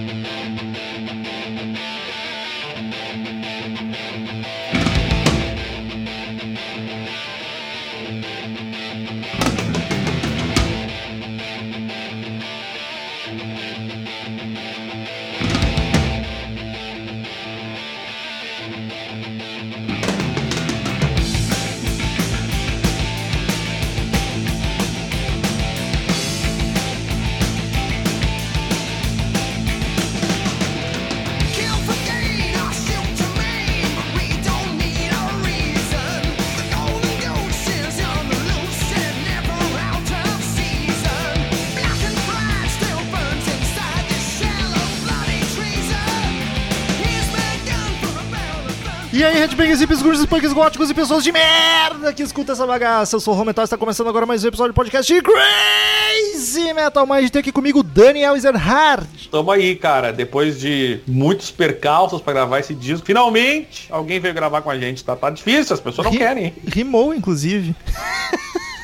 Kill headbangers, hippies, gurus, punks góticos e pessoas de merda que escuta essa bagaça. Eu sou o Romental e está começando agora mais um episódio do podcast de Crazy Metal Mind. Tem aqui comigo Daniel Ezerhard. Tamo aí, cara. Depois de muitos percalços pra gravar esse disco, finalmente alguém veio gravar com a gente. Tá, tá difícil, as pessoas não Ri- querem. Rimou, inclusive.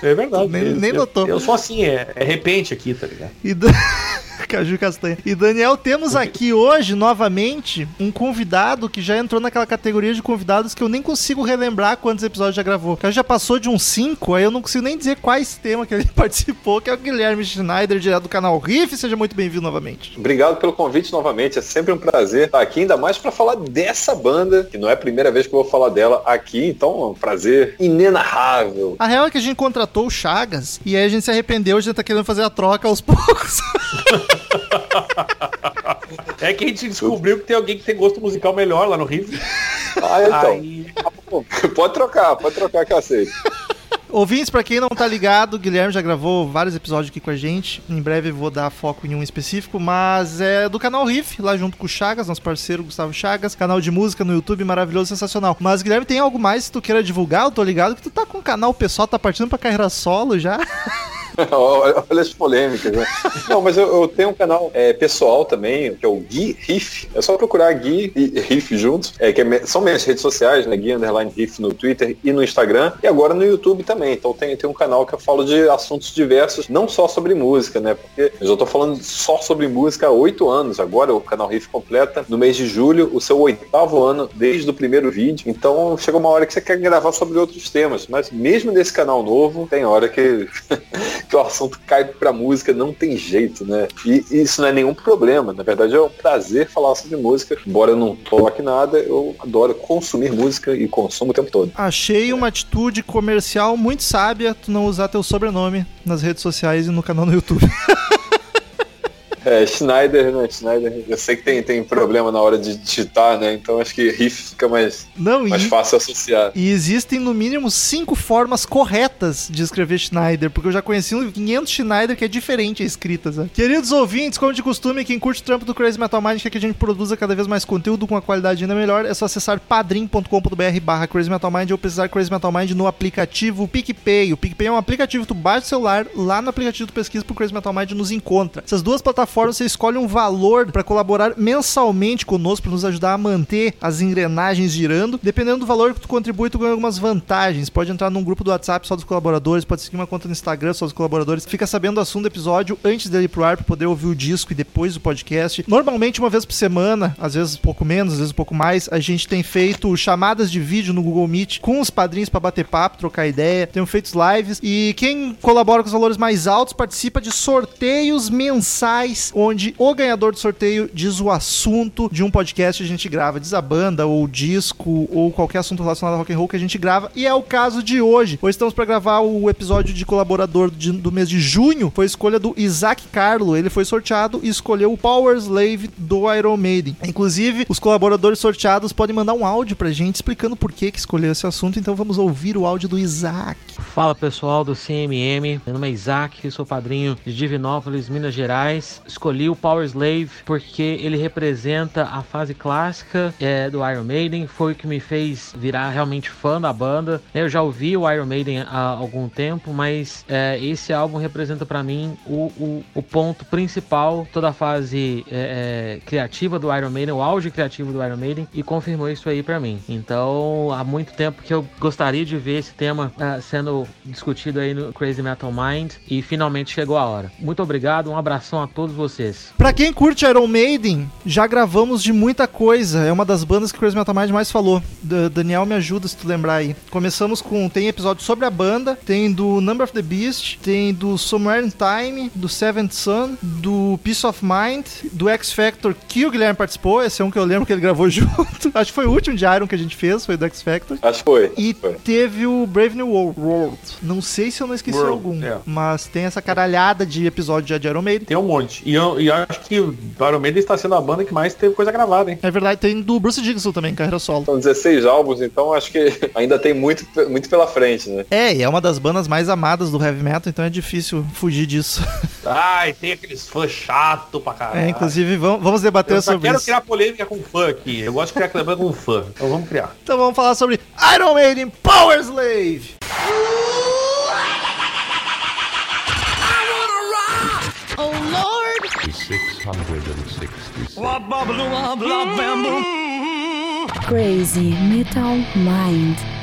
É verdade. Nem- Eu- nem eu, notou. Eu sou assim, é, é repente aqui, tá ligado? E Dan... Caju Castanha. E Daniel, temos aqui hoje, novamente, um convidado que já entrou naquela categoria de convidados que eu nem consigo relembrar quantos episódios já gravou. Já passou de uns 5, aí eu não consigo nem dizer quais temas que ele participou, que é o Guilherme Schneider, direto do canal Riff. Seja muito bem-vindo novamente. Obrigado pelo convite novamente. É sempre um prazer estar aqui, ainda mais para falar dessa banda, que não é a primeira vez que eu vou falar dela aqui, então é um prazer inenarrável. A real é que a gente contratou o Chagas e aí a gente se arrependeu, a gente tá querendo fazer a troca aos poucos. É que a gente descobriu que tem alguém que tem gosto musical melhor lá no Rio. Ah, então. Aí. Pode trocar, pode trocar que eu aceito. Ouvintes, pra quem não tá ligado, o Guilherme já gravou vários episódios aqui com a gente. Em breve vou dar foco em um específico, mas é do canal Riff, lá junto com o Chagas, nosso parceiro Gustavo Chagas, canal de música no YouTube maravilhoso, sensacional. Mas Guilherme, tem algo mais que tu queira divulgar? Eu tô ligado que tu tá com um canal pessoal, tá partindo pra carreira solo já. Olha as polêmicas, né? Não, mas eu, eu tenho um canal é, pessoal também, que é o Gui Riff. É só procurar Gui e Riff juntos. É, que é são minhas redes sociais, né? Gui Underline Riff no Twitter e no Instagram. E agora no YouTube também. Então tem, tem um canal que eu falo de assuntos diversos, não só sobre música, né? Porque eu já tô falando só sobre música há oito anos. Agora o canal Riff completa no mês de julho o seu oitavo ano desde o primeiro vídeo. Então chega uma hora que você quer gravar sobre outros temas. Mas mesmo nesse canal novo, tem hora que que o assunto cai pra música, não tem jeito, né? E isso não é nenhum problema. Na verdade, é um prazer falar sobre música. Embora eu não toque nada, eu adoro consumir música e consumo o tempo todo. Achei uma atitude comercial muito sábia tu não usar teu sobrenome nas redes sociais e no canal no YouTube. É, Schneider, né? Schneider. Eu sei que tem, tem problema na hora de digitar, né? Então acho que riff fica mais, Não, mais e, fácil associar. e existem no mínimo cinco formas corretas de escrever Schneider, porque eu já conheci uns 500 Schneider que é diferente a escrita, sabe? Queridos ouvintes, como de costume, quem curte o trampo do Crazy Metal Mind quer que a gente produza cada vez mais conteúdo com uma qualidade ainda melhor, é só acessar padrim.com.br barra Crazy Metal Mind ou pesquisar Crazy Metal Mind no aplicativo PicPay. O PicPay é um aplicativo que tu baixa o celular, lá no aplicativo tu pesquisa pro Crazy Metal Mind nos encontra. Essas duas plataformas você escolhe um valor para colaborar mensalmente conosco, para nos ajudar a manter as engrenagens girando. Dependendo do valor que tu contribui, tu ganha algumas vantagens. Pode entrar num grupo do WhatsApp só dos colaboradores, pode seguir uma conta no Instagram só dos colaboradores. Fica sabendo do assunto do episódio antes dele ir pro ar para poder ouvir o disco e depois o podcast. Normalmente uma vez por semana, às vezes um pouco menos, às vezes um pouco mais, a gente tem feito chamadas de vídeo no Google Meet com os padrinhos para bater papo, trocar ideia. Temos feito lives e quem colabora com os valores mais altos participa de sorteios mensais onde o ganhador do sorteio diz o assunto de um podcast que a gente grava, diz a banda ou disco ou qualquer assunto relacionado a rock and roll que a gente grava. E é o caso de hoje. Hoje estamos para gravar o episódio de colaborador de- do mês de junho. Foi escolha do Isaac Carlo. Ele foi sorteado e escolheu o Power Slave do Iron Maiden. Inclusive, os colaboradores sorteados podem mandar um áudio pra gente explicando por que, que escolheu esse assunto. Então vamos ouvir o áudio do Isaac. Fala pessoal do CMM, meu nome é Isaac, sou padrinho de Divinópolis, Minas Gerais. Escolhi o Power Slave porque ele representa a fase clássica é, do Iron Maiden, foi o que me fez virar realmente fã da banda. Eu já ouvi o Iron Maiden há algum tempo, mas é, esse álbum representa pra mim o, o, o ponto principal, toda a fase é, é, criativa do Iron Maiden, o auge criativo do Iron Maiden, e confirmou isso aí pra mim. Então, há muito tempo que eu gostaria de ver esse tema ah, sendo discutido aí no Crazy Metal Mind e finalmente chegou a hora. Muito obrigado, um abração a todos vocês. Pra quem curte Iron Maiden, já gravamos de muita coisa. É uma das bandas que o Crazy Metal Mind mais falou. Da- Daniel me ajuda se tu lembrar aí. Começamos com. Tem episódio sobre a banda, tem do Number of the Beast, tem do Somewhere in Time, do Seventh Son, do Peace of Mind, do X Factor que o Guilherme participou. Esse é um que eu lembro que ele gravou junto. Acho que foi o último de Iron que a gente fez, foi do X Factor. Acho que foi. E foi. teve o Brave New World. World. Não sei se eu não esqueci World, algum, é. mas tem essa caralhada de episódio já de Iron Maiden. Tem um monte. E eu, e eu acho que o Iron Maiden está sendo a banda que mais teve coisa gravada, hein? É verdade, tem do Bruce Dickinson também, carreira solo. São 16 álbuns, então acho que ainda tem muito, muito pela frente, né? É, e é uma das bandas mais amadas do heavy metal, então é difícil fugir disso. Ai, tem aqueles fãs chato pra caralho. É, inclusive, vamos, vamos debater Eu só sobre quero isso. criar polêmica com fã aqui. Eu gosto de criar polêmica com fã. Então vamos criar. Então vamos falar sobre Iron Maiden Power Slave. Crazy Metal Mind.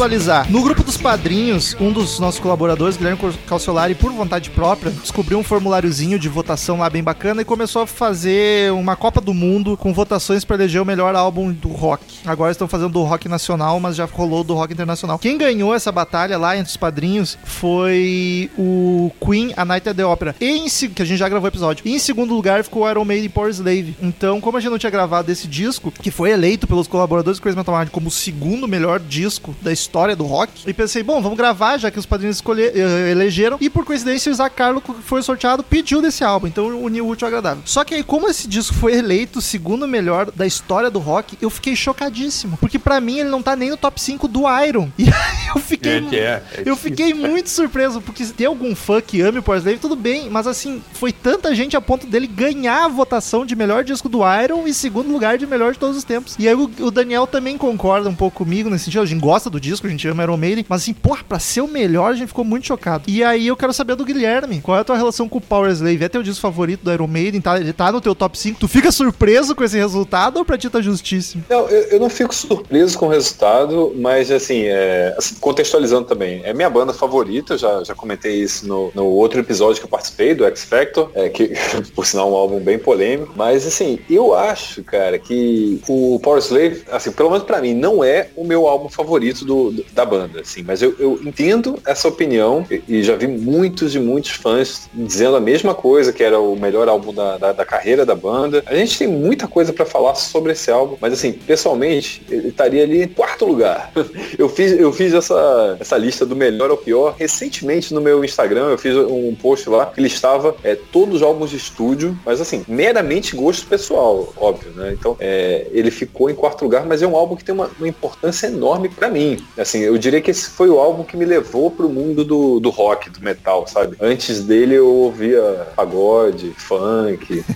Contextualizar, no grupo dos padrinhos, um dos nossos colaboradores, Guilherme Calciolari, por vontade própria, descobriu um formuláriozinho de votação lá bem bacana e começou a fazer uma Copa do Mundo com votações pra eleger o melhor álbum do rock. Agora estão fazendo do rock nacional, mas já rolou do rock internacional. Quem ganhou essa batalha lá entre os padrinhos foi o Queen, A Night at the Opera. E em, que a gente já gravou o episódio. E em segundo lugar ficou o Iron Maiden Power Slave. Então, como a gente não tinha gravado esse disco, que foi eleito pelos colaboradores do Crazy Metal Mind como o segundo melhor disco da história do rock, e pensei, bom, vamos gravar, já que os padrinhos escolher, eh, elegeram. E por coincidência, o Isaac Carlo, que foi sorteado, pediu desse álbum. Então, uniu o útil ao agradável. Só que aí, como esse disco foi eleito o segundo melhor da história do rock, eu fiquei chocadíssimo. Porque pra mim, ele não tá nem no top 5 do Iron. E aí eu fiquei. É é, é eu fiquei muito surpreso, porque se tem algum fã que ame o Slave, tudo bem, mas assim, foi tanta gente a ponto dele ganhar a votação de melhor disco do Iron e segundo lugar de melhor de todos os tempos. E aí o, o Daniel também concorda um pouco comigo nesse sentido, a gente gosta do disco, a gente ama Iron Maiden, mas assim, porra, pra ser o melhor a gente ficou muito chocado. E aí eu quero saber do Guilherme, qual é a tua relação com o Power Slave? É teu disco favorito do Iron Maiden? Tá, ele tá no teu top 5? Tu fica surpreso com esse resultado ou pra ti tá justíssimo? Não, eu, eu não fico surpreso com o resultado, mas assim, é, assim, contextualizando também, é minha banda favorita, já, já comentei isso no, no outro episódio que eu participei, do X Factor, é, que por sinal é um álbum bem polêmico, mas assim, eu acho, cara, que o Power Slave, assim, pelo menos pra mim, não é o meu álbum favorito do, da banda, assim, mas eu, eu entendo essa opinião e, já vi muitos e muitos fãs dizendo a mesma coisa, que era o melhor álbum da, da, da carreira da banda. A gente tem muita coisa pra falar sobre esse álbum, mas assim, pessoalmente, ele estaria ali em quarto lugar. Eu fiz, eu fiz essa, essa lista do melhor ao pior recentemente no meu Instagram, eu fiz um post lá que listava é, todos os álbuns de estúdio, mas assim, meramente gosto pessoal, óbvio, né? Então, é, ele ficou em quarto lugar, mas é um álbum que tem uma, uma importância enorme pra mim. Assim, eu diria que esse foi o álbum que me levou pro mundo do, do rock, do metal, sabe? Antes dele eu ouvia pagode, funk.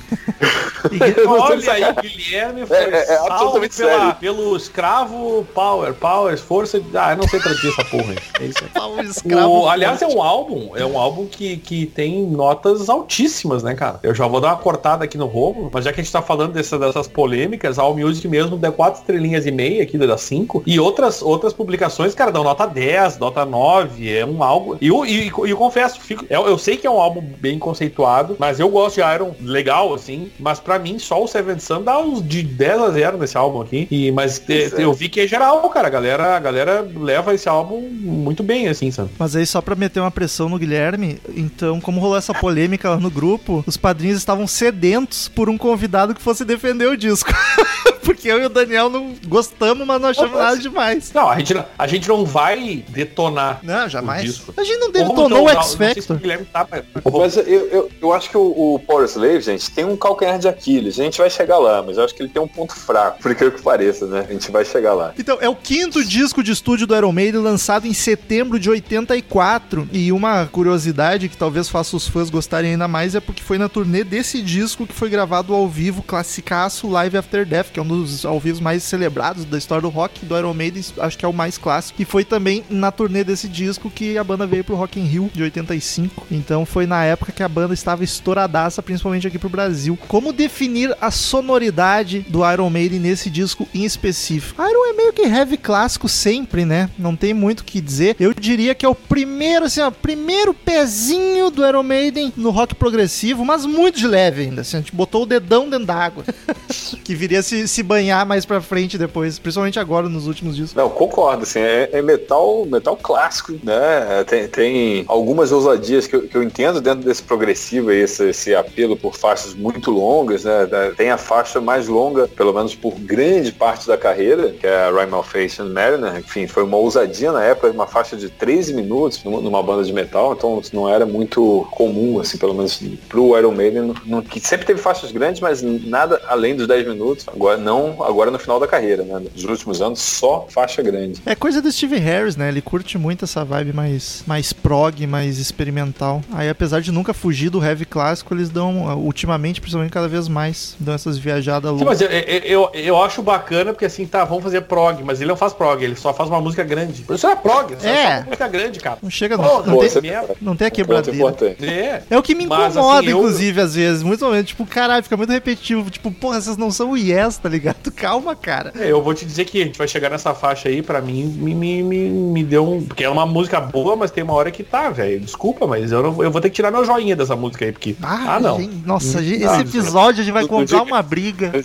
Olha aí, sacanagem. Guilherme foi É, é, é absolutamente pela- sério. pelo escravo Power, Powers, força. de- Ah, eu não sei traduzir essa porra aí. É isso aí. Escravo O- aliás, é um álbum, é um álbum que, que tem notas altíssimas, né, cara? Eu já vou dar uma cortada aqui no Romo, mas já que a gente tá falando dessa- dessas polêmicas, a All Music mesmo deu quatro estrelinhas e meia aqui, das 5. E outras, outras publicações, cara, dão nota 10, nota 9. É um álbum. E eu, e, e eu confesso, fico, eu, eu sei que é um álbum bem conceituado, mas eu gosto de Iron legal, assim. Mas pra mim, só o Seven Sun dá uns de 10 a 0 nesse álbum aqui. E, mas te- é. eu vi que é geral, cara. A galera, a galera leva esse álbum muito bem, assim, sabe? Mas aí, só pra meter uma pressão no Guilherme, então, como rolou essa polêmica lá no grupo, os padrinhos estavam sedentos por um convidado que fosse defender o disco. Porque eu e o Daniel não gostamos, mas não achamos nada se- demais. Não, a gente, não- a gente não vai detonar. Não, o jamais. disco. A gente não Ou detonou então, o X se Factor. Guilherme tá, mas- Mas eu, eu, eu acho que o, o Power Slave, gente, tem um calcanhar de Aquiles. A gente vai chegar lá, mas eu acho que ele tem um ponto fraco, por incrível que pareça, né? A gente vai chegar lá. Então, é o quinto disco de estúdio do Iron Maiden lançado em setembro de 84. E uma curiosidade que talvez faça os fãs gostarem ainda mais é porque foi na turnê desse disco que foi gravado ao vivo, classicaço Live After Death, que é um dos ao vivo mais celebrados da história do rock do Iron Maiden, acho que é o mais clássico. E foi também na turnê desse disco que a banda veio pro Rock in Rio de 85. Então foi na época que a banda estava estouradaça, principalmente aqui pro Brasil. Como definir a sonoridade do Iron Maiden nesse disco em específico? Iron é meio que heavy clássico sempre, né? Não tem muito o que dizer. Eu diria que é o primeiro, assim, ó, primeiro pezinho do Iron Maiden no rock progressivo, mas muito de leve ainda. Assim, a gente botou o dedão dentro d'água. que viria se, se banhar mais pra frente depois, principalmente agora nos últimos discos. Não, concordo, assim, é, é metal, metal clássico, né? Tem, tem algumas ousadias que eu, que eu entendo dentro desse progressivo aí, esse, esse apelo por faixas muito longas, né? Tem a faixa mais longa, pelo menos por grande parte da carreira, que é a Rhyme of Face and Mariner. Enfim, foi uma ousadia na época, uma faixa de 13 minutos numa, banda de metal, então não era muito comum, assim, pelo menos pro Iron Maiden, que sempre teve faixas grandes, mas nada além dos 10 minutos. Agora não, agora no final da carreira, né? Nos últimos anos, só faixa grande. É coisa do Steve Harris, né? Ele curte muito essa vibe mais, mais prog, mais experimental. Aí, apesar de nunca fugir do heavy clássico, eles dão, ultimamente, principalmente cada vez mais, dão essas viajadas Sim, loucas. mas eu, eu, eu, eu acho bacana porque assim, tá, vamos fazer prog, mas ele não faz prog, ele só faz uma música grande. Isso é prog, isso É. é só uma música grande, cara. Não chega, Pô, não, não, Pô, tem, você- merda. não tem a Ponto quebradeira. É. É o que me Mas, incomoda, assim, eu- inclusive, às vezes. Muitos momentos, tipo, caralho, fica muito repetitivo. Tipo, porra, vocês não são o Yes, tá ligado? Calma, cara. É, Eu vou te dizer que a gente vai chegar nessa faixa aí, pra mim, me, me, me, me deu um. Porque é uma música boa, mas tem uma hora que tá, velho. Desculpa, mas eu, não, eu vou ter que tirar meu joinha dessa música aí, porque. Ah, não. gente, nossa, gente, Ah, esse episódio a gente vai comprar uma briga.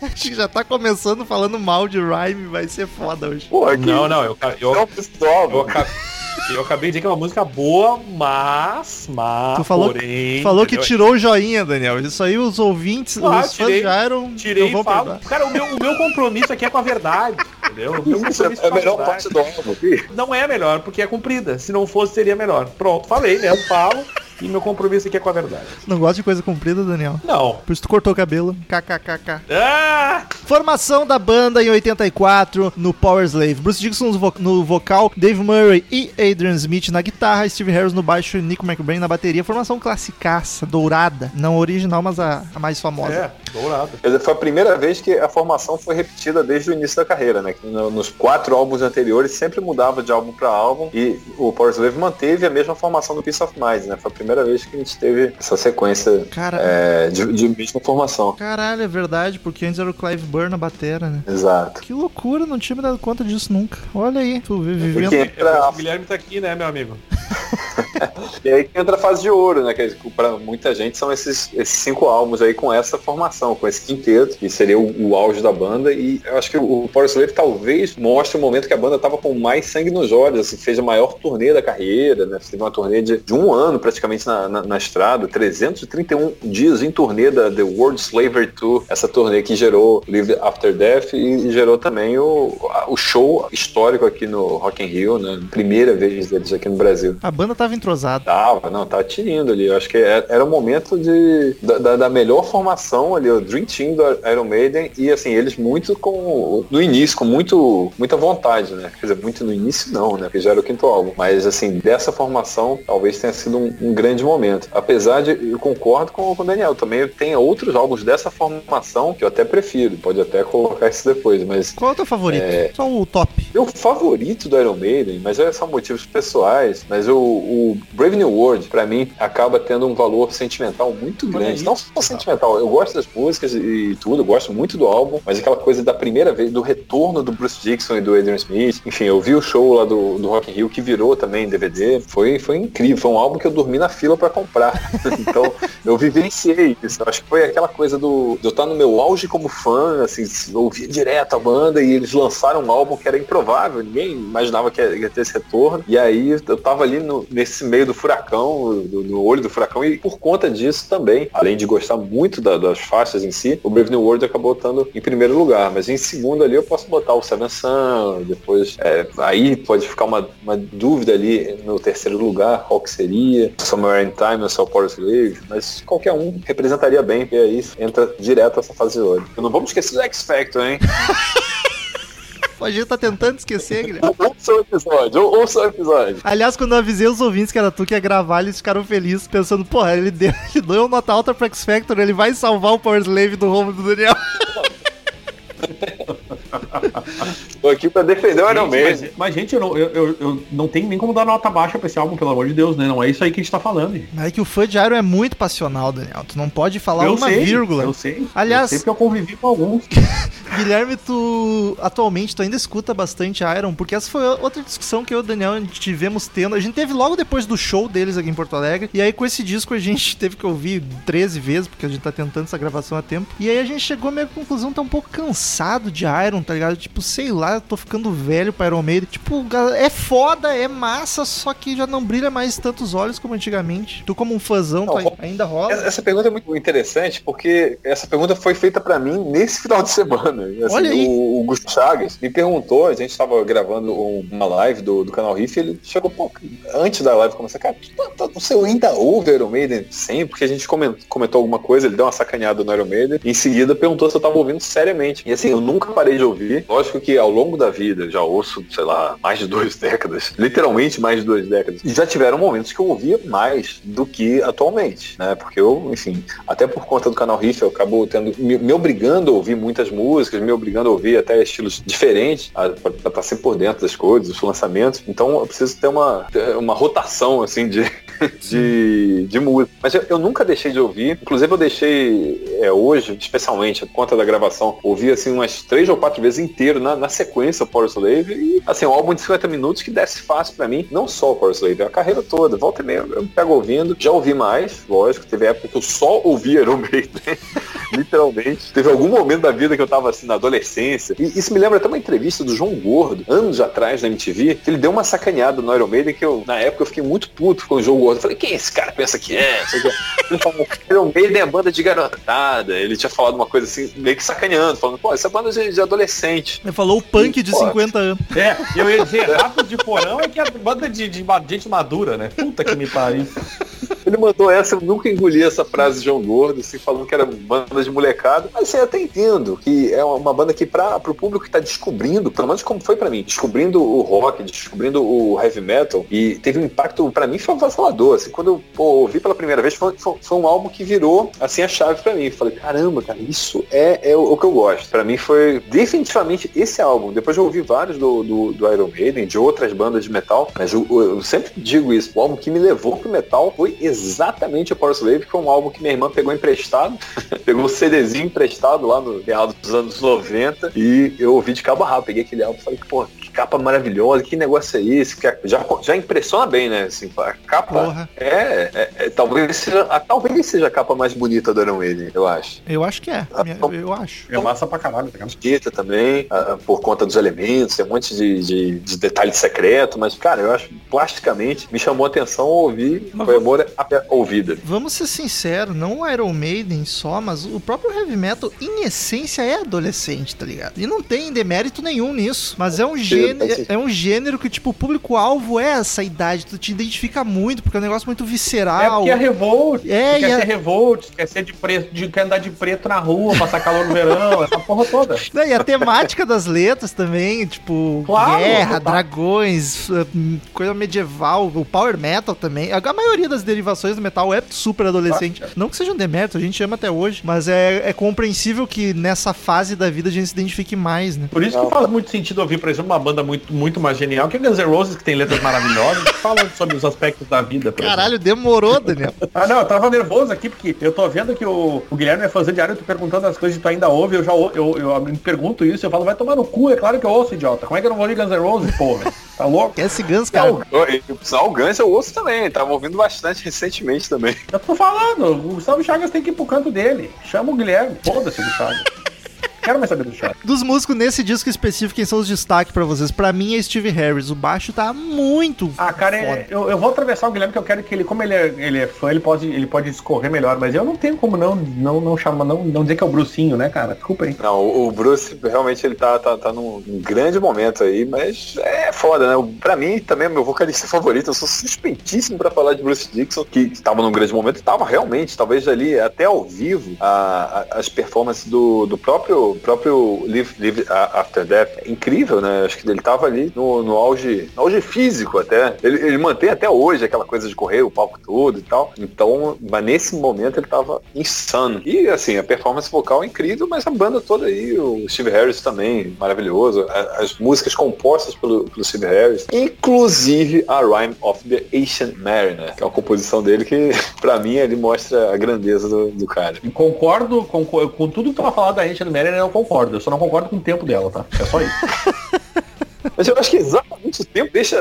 Acho que já tá começando falando mal de Rhyme, vai ser foda hoje. Pô, aqui, Não, não, eu, eu, Não, pessoal, eu, aca- eu acabei de dizer que é uma música boa, mas. mas Tu falou, porém, falou que tirou o joinha, Daniel. Isso aí os ouvintes, Ah, os fãs tirei- de Iron Tirei não e vão falo. Cara, o meu, o meu compromisso aqui é com a verdade. Entendeu? O meu Isso é compromisso é a com a melhor parte do álbum aqui. Não é melhor, porque é cumprida. Se não fosse, seria melhor. Pronto, falei, né? Eu falo e meu compromisso aqui é com a verdade. Não gosta de coisa comprida, Daniel? Não. Por isso tu cortou o cabelo. KKKK. Ah! Formação da banda em 84 no Power Slave. Bruce Dixon no, vo- no vocal, Dave Murray e Adrian Smith na guitarra, Steve Harris no baixo e Nico McBrain na bateria. Formação classicaça, dourada. Não original, mas a, a mais famosa. É, dizer, Foi a primeira vez que a formação foi repetida desde o início da carreira, né? Nos quatro álbuns anteriores sempre mudava de álbum para álbum e o Power Slave manteve a mesma formação do Peace of Mind, né? Foi a primeira vez que a gente teve essa sequência Cara, é, de, de mesma formação. caralho, é verdade, porque antes era o Clive Burr na batera, né? Exato. Que loucura, não tinha me dado conta disso nunca. Olha aí, tu vivendo. Porque É, entra, o Guilherme tá aqui, né, meu amigo? e aí que entra a fase de ouro, né? Que para muita gente são esses, esses cinco álbuns aí com essa formação, com esse quinteto, que seria o, o auge da banda. E eu acho que o Power Slave talvez mostre o momento que a banda tava com mais sangue nos olhos, assim, fez a maior turnê da carreira, né? Teve uma turnê de, de um ano praticamente na, na, na estrada, 331 dias em turnê da The World Slavery Tour, essa turnê que gerou Live After Death e, e gerou também o, o show histórico aqui no Rock in Rio, né? Primeira vez deles aqui no Brasil. A banda tava entrosada. Tava, não, tava tinindo ali. Eu acho que era, era o momento de, da, da- da melhor formação ali, o Dream Team do Iron Maiden, e assim, eles muito com. No início, com muito, muita vontade, né? Quer dizer, muito no início não, né? Porque já era o quinto álbum. Mas assim, dessa formação, talvez tenha sido um, um grande momento. Apesar de, eu concordo com, com o Daniel, também tem outros álbuns dessa formação que eu até prefiro. Pode até colocar isso depois, mas Qual é o teu favorito? É. Só o top. meu favorito do Iron Maiden, mas é são motivos pessoais, mas o, o Brave New World, pra mim, acaba tendo um valor sentimental muito Olha grande. Não só sentimental, eu gosto das músicas e tudo, eu gosto muito do álbum, mas aquela coisa da primeira vez, do retorno do Bruce Dixon e do Adrian Smith. Enfim, eu vi o show lá do, do Rock in Rio, que virou também DVD. Foi, foi incrível, foi um álbum que eu dormi na fila pra comprar. então, eu vivenciei isso. Eu Acho que foi aquela coisa do, eu estar no meu auge como fã, assim, ouvia direto a banda e eles lançaram um álbum que era improvável, ninguém imaginava que ia, ter esse retorno. E aí eu tava ali no- nesse meio do furacão, do, no olho do furacão, e por conta disso também, além de gostar muito da- das faixas em si, o Brave New World acabou estando em primeiro lugar. Mas em segundo ali eu posso botar o Seven Sun, depois é, aí pode ficar uma, uma dúvida ali no terceiro lugar, qual que seria, Somewhere in Time ou só Power Slave, mas qualquer um representaria bem, e aí entra direto essa fase de ouro. Não vamos esquecer do X Factor, hein? A gente tá tentando esquecer, Guilherme. ouça o episódio, ou- ouça o episódio. Aliás, quando eu avisei os ouvintes que era tu que ia gravar, eles ficaram felizes, pensando, porra, ele deu, ele deu nota alta pro X Factor, ele vai salvar o Power Slave do rumo do Daniel. Tô aqui pra defender o Iron Maiden. mas, mas, gente, eu não, eu, eu, eu não tenho nem como dar nota baixa pra esse álbum, pelo amor de Deus, né? Não é isso aí que a gente tá falando. gente. Mas é que o fã de Iron é muito passional, Daniel. Tu não pode falar eu uma sei, vírgula. Eu sei. Aliás- eu sei porque eu convivi com alguns. Guilherme, tu atualmente tu ainda escuta bastante Iron, porque essa foi outra discussão que eu e o Daniel tivemos tendo. A gente teve logo depois do show deles aqui em Porto Alegre, e aí com esse disco a gente teve que ouvir 13 vezes, porque a gente tá tentando essa gravação há tempo. E aí a gente chegou meio à conclusão, tá um pouco cansado de Iron, tá ligado? Tipo, sei lá, tô ficando velho pra Iron Maiden. Tipo, é foda, é massa, só que já não brilha mais tantos olhos como antigamente. Tu como um fãzão, tu Não, ai- ainda rola. Essa pergunta é muito interessante porque essa pergunta foi feita pra mim nesse final de semana. Assim, Olha aí. O, o Gustavo Chagas me perguntou, a gente estava gravando um- uma live do, do canal Riff, ele chegou, pô, antes da live começar, cara, tu, tá- você ainda ouve Iron Maiden sempre? Porque a gente comen- comentou alguma coisa, ele deu uma sacaneada no Iron Maiden, e em seguida perguntou se eu tava ouvindo seriamente. E assim, eu nunca parei de ouvir. Lógico que ao longo da vida, já ouço, sei lá, mais de duas décadas, literalmente mais de duas décadas. Já tiveram momentos que eu ouvia mais do que atualmente, né? Porque eu, enfim, até por conta do canal Riff, eu acabo tendo, me, me obrigando a ouvir muitas músicas, me obrigando a ouvir até estilos diferentes, a- pra pra estar sempre por dentro das coisas, dos lançamentos. Então eu preciso ter uma, uma rotação, assim, de, de, de música. Mas eu, eu nunca deixei de ouvir. Inclusive eu deixei é, hoje, especialmente, por conta da gravação, ouvir assim umas três ou quatro vezes inteiro na, na sequência o Power Slave. E assim, um álbum de 50 minutos que desce fácil pra mim. Não só o Power Slave, a carreira toda. Volta e meia eu pego ouvindo. Já ouvi mais, lógico. Teve época que eu só ouvia Iron Maiden. Literalmente. Teve algum momento da vida que eu tava assim na adolescência. E isso me lembra até uma entrevista do João Gordo, anos atrás na MTV, que ele deu uma sacaneada no Iron Maiden que eu, na época, eu fiquei muito puto com o João Gordo. Eu falei, quem esse cara pensa que é? Ele falou, Iron Maiden é banda de garotada. Ele tinha falado uma coisa assim, meio que sacaneando, falando, pô, essa banda de, de adolescente. Ele falou o punk de Pô. 50 anos. É, eu ia dizer, Ratos de Porão é que é banda de, de ma- gente madura, né? Puta que me pariu. Ele mandou essa, eu nunca engoli essa frase de João Gordo, assim, falando que era banda de molecada. Mas assim, eu até entendo que é uma banda que para pro público que tá descobrindo, pelo menos como foi pra mim, descobrindo o rock, descobrindo o heavy metal, e teve um impacto, pra mim, foi avassalador. Assim, quando eu pô, ouvi pela primeira vez, foi, foi- foi um álbum que virou, assim, a chave pra mim. Falei, caramba, cara, isso é, é o, o que eu gosto. Pra mim foi definitivamente esse álbum. Depois eu ouvi vários do, do, do Iron Maiden, de outras bandas de metal, mas eu, eu sempre digo isso, o álbum que me levou pro metal foi exatamente o Power Slave, que foi um álbum que minha irmã pegou emprestado, pegou o CDzinho emprestado lá no meados dos anos 90 e eu ouvi de cabo a rabo, peguei aquele álbum e falei, pô, que capa maravilhosa, que negócio é esse? Que já, já impressiona bem, né? Assim, a capa é, é- é- talvez seja, a- talvez seja a capa mais bonita do Iron Maiden, eu acho. Eu acho que é. Minha- Eu acho. É massa pra caralho, tá ligado? Etiqueta também, ah, por conta dos elementos, tem um monte de, de, de detalhe secreto, mas, cara, eu acho plasticamente me chamou a atenção ouvir, Mas foi amor ouvida. Vamos ser sinceros, não o Iron Maiden só, mas o próprio Heavy Metal, em essência, é adolescente, tá ligado? E não tem demérito nenhum nisso. Mas é um gênero, é um gênero que, tipo, o público-alvo é essa idade. Tu te identifica muito, porque é um negócio muito É visceral. porque é revolt, É, quer a- ser revolt, quer ser de preto, de, quer andar de preto na rua, passar calor no verão, essa porra toda. Não, e a temática das letras também, tipo, Claro, guerra, dragões, eh, coisa medieval, o power metal também. A a maioria das derivações do metal é super adolescente. Não que seja um demérito, a gente ama até hoje, mas é, é compreensível que nessa fase da vida a gente se identifique mais, né? Por isso que faz muito sentido ouvir, por exemplo, uma banda muito, muito mais genial, que é Guns N' Roses, que tem letras maravilhosas, que falam sobre os aspectos da vida. por Caralho, demorou, Daniel. exemplo. Ah, não, eu tava nervoso aqui, porque eu tô vendo que o, o Guilherme é fãzão de área, eu tô perguntando as coisas que tu ainda ouve, eu já ou- eu, eu, me pergunto isso, eu falo, vai tomar no cu, é claro que eu ouço, idiota. Como é que eu não vou ouvir Guns N' Roses, porra? Tá louco? Esse Guns, cara. Não, o Guns eu ouço também, tava ouvindo bastante recentemente também. Eu tô falando, o Gustavo Chagas tem que ir pro canto dele. Chama o Guilherme, foda-se, Gustavo. Quero mais saber do Charlie. Dos músicos nesse disco específico, quem são os destaques pra vocês? Pra mim é Steve Harris. O baixo tá muito. Ah, cara, é- foda. eu, eu vou atravessar o Guilherme que eu quero que ele, como ele é, ele é fã, ele pode, ele pode discorrer melhor, mas eu não tenho como não, não, não chamar, não, não dizer que é o Brucinho, né, cara? Desculpa aí. Não, o o Bruce realmente ele tá, tá, tá num grande momento aí, mas é foda, né? Pra mim também é meu vocalista favorito. Eu sou suspeitíssimo pra falar de Bruce Dixon, que estava num grande momento, estava realmente, talvez ali até ao vivo, a- a- as performances do, do próprio, próprio Live, Live After Death. É incrível, né? Acho que ele tava ali no, no auge, no auge físico até. Ele, ele mantém até hoje aquela coisa de correr o palco todo e tal. Então, mas nesse momento ele tava insano. E assim, a performance vocal é incrível, mas a banda toda aí, o Steve Harris também, maravilhoso. As músicas compostas pelo, pelo Steve Harris, inclusive a Rhyme of the Ancient Mariner, que é uma composição dele que, pra mim, ele mostra a grandeza do, do cara. Concordo com, com tudo que tu falar da Rachel Merrill, eu concordo. Eu só não concordo com o tempo dela, tá? É só isso. Mas eu acho que exatamente o tempo deixa,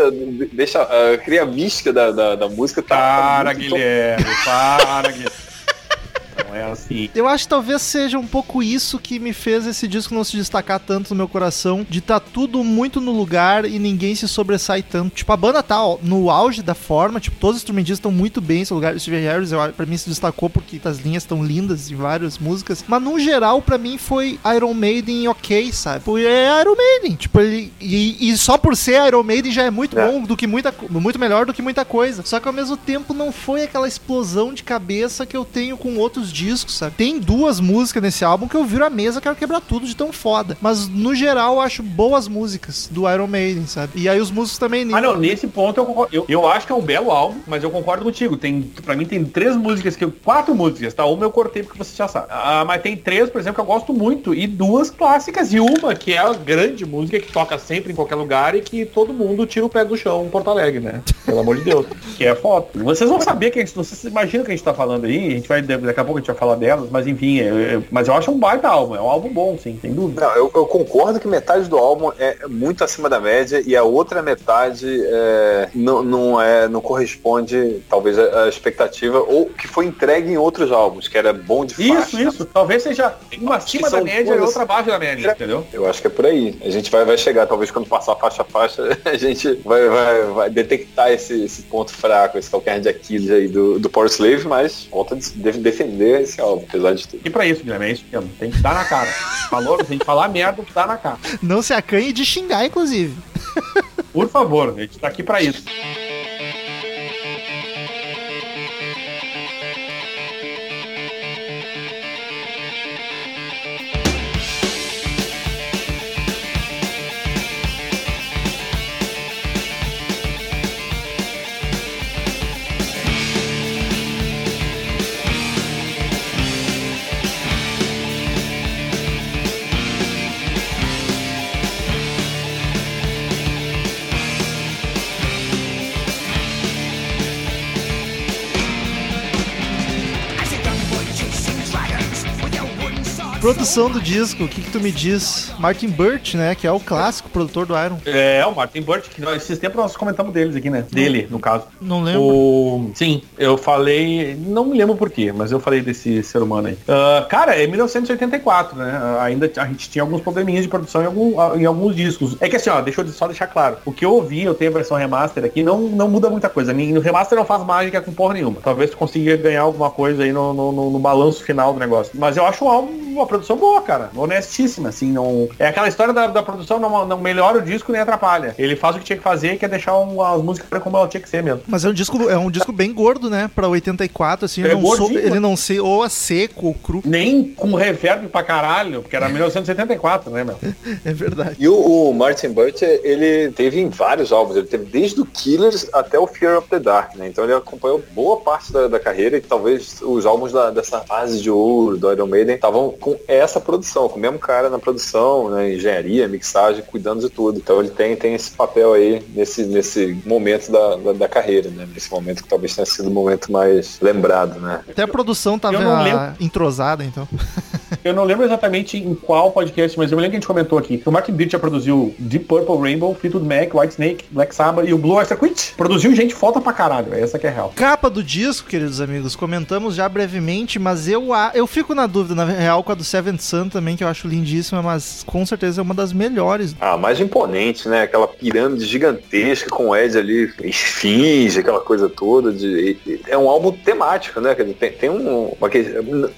deixa uh, cria a mística da, da, da música. tá- tá Para, muito Guilherme, para, Guilherme. É assim. Eu acho que talvez seja um pouco isso que me fez esse disco não se destacar tanto no meu coração, de tá tudo muito no lugar e ninguém se sobressai tanto. Tipo, a banda tá ó, no auge da forma, tipo, todos os instrumentistas estão muito bem em seu lugar. O Steve Harris, eu, pra mim, se destacou porque as linhas estão lindas em várias músicas. Mas no geral, pra mim, foi Iron Maiden ok, sabe? Porque é Iron Maiden. Tipo, ele. E, e só por ser Iron Maiden já é muito É. bom do que muita muito melhor do que muita coisa. Só que ao mesmo tempo não foi aquela explosão de cabeça que eu tenho com outros discos, sabe? Tem duas músicas nesse álbum que eu viro a mesa, quero quebrar tudo de tão foda. Mas no geral eu acho boas músicas do Iron Maiden, sabe? E aí os músicos também. Ah, não, nesse ponto eu concordo. Eu, eu acho que é um belo álbum, mas eu concordo contigo. Tem, pra mim tem três músicas que eu. Quatro músicas, tá? Uma eu cortei porque você já sabe. Ah, mas tem três, por exemplo, que eu gosto muito. E duas clássicas. E uma que é a grande música que toca sempre em qualquer lugar e que todo mundo tira o pé do chão em Porto Alegre, né? Pelo amor de Deus. Que é foto. Vocês vão saber que a gente. Vocês imaginam que a gente tá falando aí. A gente vai. Daqui a pouco a gente vai falar delas, mas enfim. mas eu acho um baita álbum. É um álbum bom, sim, sem dúvida. Não, eu, eu concordo que metade do álbum é muito acima da média e a outra metade é, não, não, é, não corresponde, talvez, à expectativa ou que foi entregue em outros álbuns, que era bom de Isso, faixa. isso. Talvez seja uma acima da média e outra abaixo da média, entendeu? Eu acho que é por aí. A gente vai, vai chegar, talvez quando passar faixa a faixa, a gente vai, vai, vai detectar esse, esse ponto fraco, esse calcanhar de Aquiles aí do, do Power Slave, mas volta a de- defender esse álbum, apesar de tudo. E pra isso, Guilherme, é isso mesmo. Tem que dar na cara. Falou, tem que falar merda, dá na cara. Não se acanhe de xingar, inclusive. Por favor, a gente tá aqui pra isso. Produção do disco, o que, que tu me diz? Martin Burt, né? Que é o clássico produtor do Iron. É, o Martin Burt, que nós, esses tempos nós comentamos deles aqui, né? Dele, no caso. Não lembro. O... Sim, eu falei. Não me lembro porquê, mas eu falei desse ser humano aí. Ah, cara, é 1984, né? Ainda a gente tinha alguns probleminhas de produção em, algum- em alguns discos. É que assim, ó, deixa eu só deixar claro. O que eu ouvi, eu tenho a versão remaster aqui, não, não muda muita coisa. No remaster não faz mágica com porra nenhuma. Talvez tu consiga ganhar alguma coisa aí no, no, no- no balanço final do negócio. Mas eu acho um álbum, uma produção boa, cara. Honestíssima, assim. Não... É aquela história da, da produção, não, não melhora o disco nem atrapalha. Ele faz o que tinha que fazer, que é deixar um- as músicas como ela tinha que ser mesmo. Mas é um disco, é um disco bem gordo, né? Pra 84, assim, É não sou, gordinho, ele não sei, ou é seco ou cru. Nem com reverb pra caralho, porque era 1974, né, meu? É verdade. E o, o Martin Burt, ele teve em vários álbuns, ele teve desde o Killers até o Fear of the Dark, né? Então ele acompanhou boa parte da, da carreira e talvez os álbuns da- dessa fase de ouro do Iron Maiden estavam com essa produção, com o mesmo cara na produção, né? engenharia, mixagem, cuidando de tudo. Então ele tem, tem esse papel aí nesse, nesse momento da, da, da carreira, né? Nesse momento que talvez tenha sido o momento mais lembrado, né? Até a produção tava Eu não lembro. entrosada, então. Eu não lembro exatamente em qual podcast, mas eu me lembro que a gente comentou aqui. que O Martin Birch já produziu Deep Purple, Rainbow, Fleetwood Mac, White Snake, Black Sabbath e o Blue Oyster Cult. Produziu gente foda pra caralho. Essa que é real. Capa do disco, queridos amigos, comentamos já brevemente, mas eu, a- eu fico na dúvida, na real, com a do Sun também, que eu acho lindíssima, mas com certeza é uma das melhores. Ah, mais imponente, né? Aquela pirâmide gigantesca com o Ed ali, esfinge, aquela coisa toda. De, e- é um álbum temático, né? Quer dizer, Tem, tem um. Uma,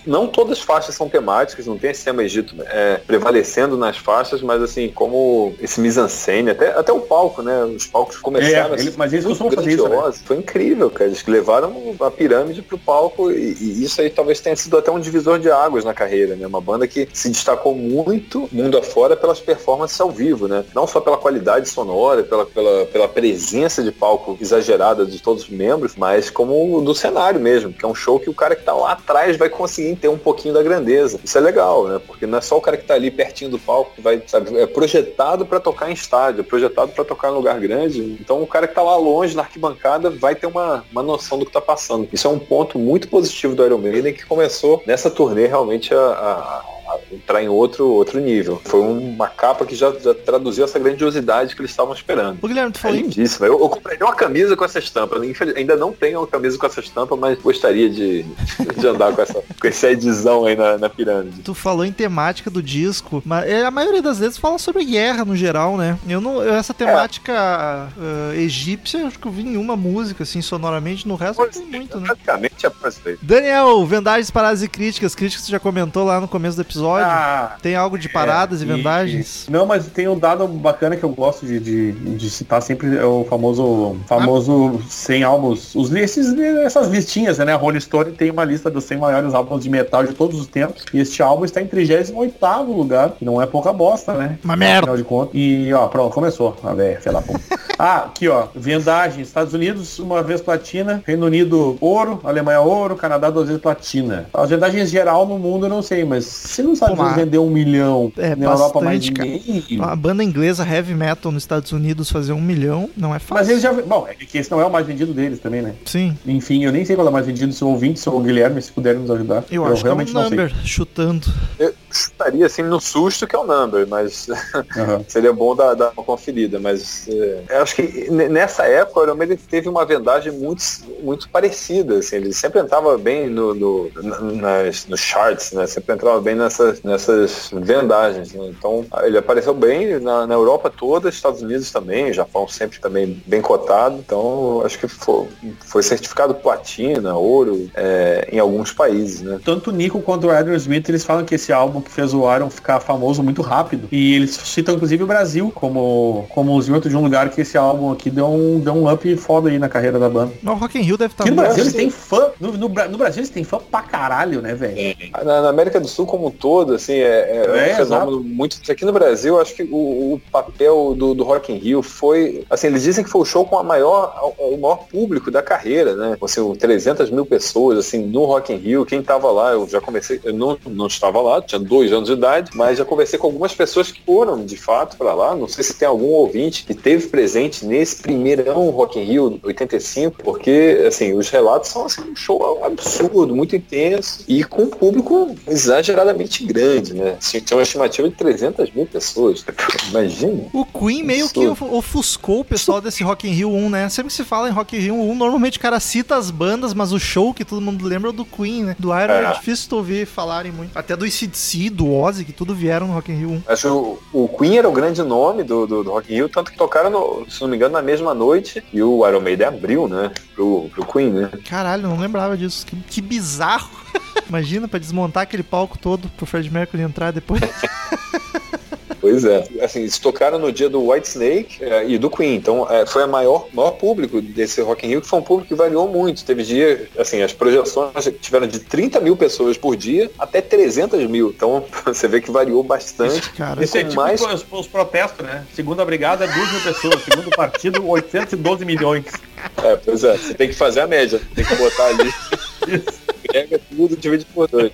não todas as faixas são temáticas, não tem esse tema Egito é, prevalecendo nas faixas, mas assim, como esse mise-en-scène, até, até o palco, né? Os palcos começaram É, a ser eles- mas eles costumam fazer isso, né? grandiosos. Foi incrível, cara. Eles levaram a pirâmide pro palco e, e isso aí talvez tenha sido até um divisor de águas na carreira, né? Uma banda que se destacou muito mundo afora pelas performances ao vivo, né? Não só pela qualidade sonora, pela, pela, pela presença de palco exagerada de todos os membros, mas como do cenário mesmo, que é um show que o cara que tá lá atrás vai conseguir ter um pouquinho da grandeza. Isso é legal, né? Porque não é só o cara que tá ali pertinho do palco que vai, sabe, é projetado para tocar em estádio, é projetado para tocar em lugar grande. Então o cara que tá lá longe na arquibancada vai ter uma, uma noção do que tá passando. Isso é um ponto muito positivo do Iron Maiden que começou nessa turnê realmente a- a entrar em outro, outro nível. Foi uma capa que já, já traduziu essa grandiosidade que eles estavam esperando. Ô Guilherme, tu É falou em lindíssimo. Eu, eu compraria uma camisa com essa estampa. Infeliz- Ainda não tenho uma camisa com essa estampa, mas gostaria de, de andar com essa, com essa edição aí na, na pirâmide. Tu falou em temática do disco, mas é, a maioria das vezes fala sobre guerra no geral, né? Eu não, eu- essa temática ah, egípcia, acho que eu vi em uma música, assim, sonoramente, no resto não tem muito, né? Praticamente é brasileiro. Daniel, vendagens, paradas e críticas. Críticas que tu já comentou lá no começo do episódio. Ah, Tem algo de paradas e E- vendagens? Não, mas tem um dado bacana que eu gosto de, de, de citar sempre, é o famoso, famoso 100 álbuns. Os, esses, essas listinhas, né? A Rolling Stone tem uma lista dos 100 maiores álbuns de metal de todos os tempos. E este álbum está em 38º lugar, que não é pouca bosta, né? Uma merda. Afinal de contas. E, ó, pronto, começou. A velha, filha da puta. Ah, aqui, ó. Vendagem. Estados Unidos, uma vez platina. Reino Unido, ouro. Alemanha, ouro. Canadá, duas vezes platina. As vendagens geral no mundo eu não sei, mas se não sabe Pô, mas- vender um milhão É, na Europa mais bastante, cara. ninguém. A banda inglesa heavy metal nos Estados Unidos fazer um milhão não é fácil. Mas eles já. Bom, é que esse não é o mais vendido deles também, né? Sim, Enfim, eu nem sei qual é o mais vendido, se o ouvinte, se o Guilherme, se puderem nos ajudar. eu, acho que é um não sei. number chutando. Eu chutaria assim no susto que é o number, mas Aham. seria bom dar, dar uma conferida. Mas é, eu acho que nessa época o Iron teve uma vendagem muito, muito parecida. Assim, ele sempre entrava bem no, no- na- nas, nos charts, né? Sempre entrava bem nessas, nessas vendagens. né? Então ele apareceu bem na, na Europa toda, Estados Unidos também, Japão sempre também bem cotado. Então acho que foi, foi certificado platina, ouro é, em alguns países, né? Tanto o Nico quanto o Adam Smith, eles falam que esse álbum que fez o Iron ficar famoso muito rápido. E eles citam inclusive o Brasil como, como os outros de um lugar que esse álbum aqui deu um, deu um up foda aí na carreira da banda. Mas o Rock in Rio deve estar no. Brasil eles têm fã. No, no, no Brasil eles têm fã pra caralho, né, velho? Na, na América do Sul como um todo, assim, é, é É, um fenômeno muito. Aqui no Brasil, acho que o, o papel do, do Rock in Rio foi. Assim, eles dizem que foi o show com a maior, o maior público da carreira, né? Assim, 300 mil pessoas, assim, no Rock in Rio. Quem tava lá, eu já comecei, eu não, não estava lá, tinha dois anos de idade, mas já conversei com algumas pessoas que foram, de fato, para lá. Não sei se tem algum ouvinte que teve presente nesse primeirão Rock in Rio 85, porque, assim, os relatos são assim, um show absurdo, muito intenso e com um público exageradamente grande, né? Assim, tinha uma estimativa de 300 mil pessoas. Imagina. O Queen meio que of- ofuscou o pessoal desse Rock in Rio 1, né? Sempre que se fala em Rock in Rio 1, normalmente o cara cita as bandas, mas o show que todo mundo lembra é do Queen, né? Do Iron é, É. difícil tu ouvir falarem muito. Até do ICDC, do Ozzy, que tudo vieram no Rock in Rio 1. Acho que o, o Queen era o grande nome do, do, do Rock in Rio, tanto que tocaram, no- se não me engano, na mesma noite e o Iron Maiden abriu, né? Pro, pro Queen, né? Caralho, não lembrava disso. Que, que bizarro. Imagina, pra desmontar aquele palco todo pro Fred Mercury entrar depois. Pois é. Assim, eles tocaram no dia do White Snake eh, e do Queen. Então, eh, foi o maior, maior público desse Rock in Rio, que foi um público que variou muito. Teve dia, assim, as projeções tiveram de 30 mil pessoas por dia até 300 mil. Então, você vê que variou bastante. Cara, Isso é com tipo mais- os, os protestos, né? Segunda brigada, 2 mil pessoas. Segundo partido, 812 milhões. É, pois é. Você tem que fazer a média. Tem que botar ali. Pega tudo, divide por dois.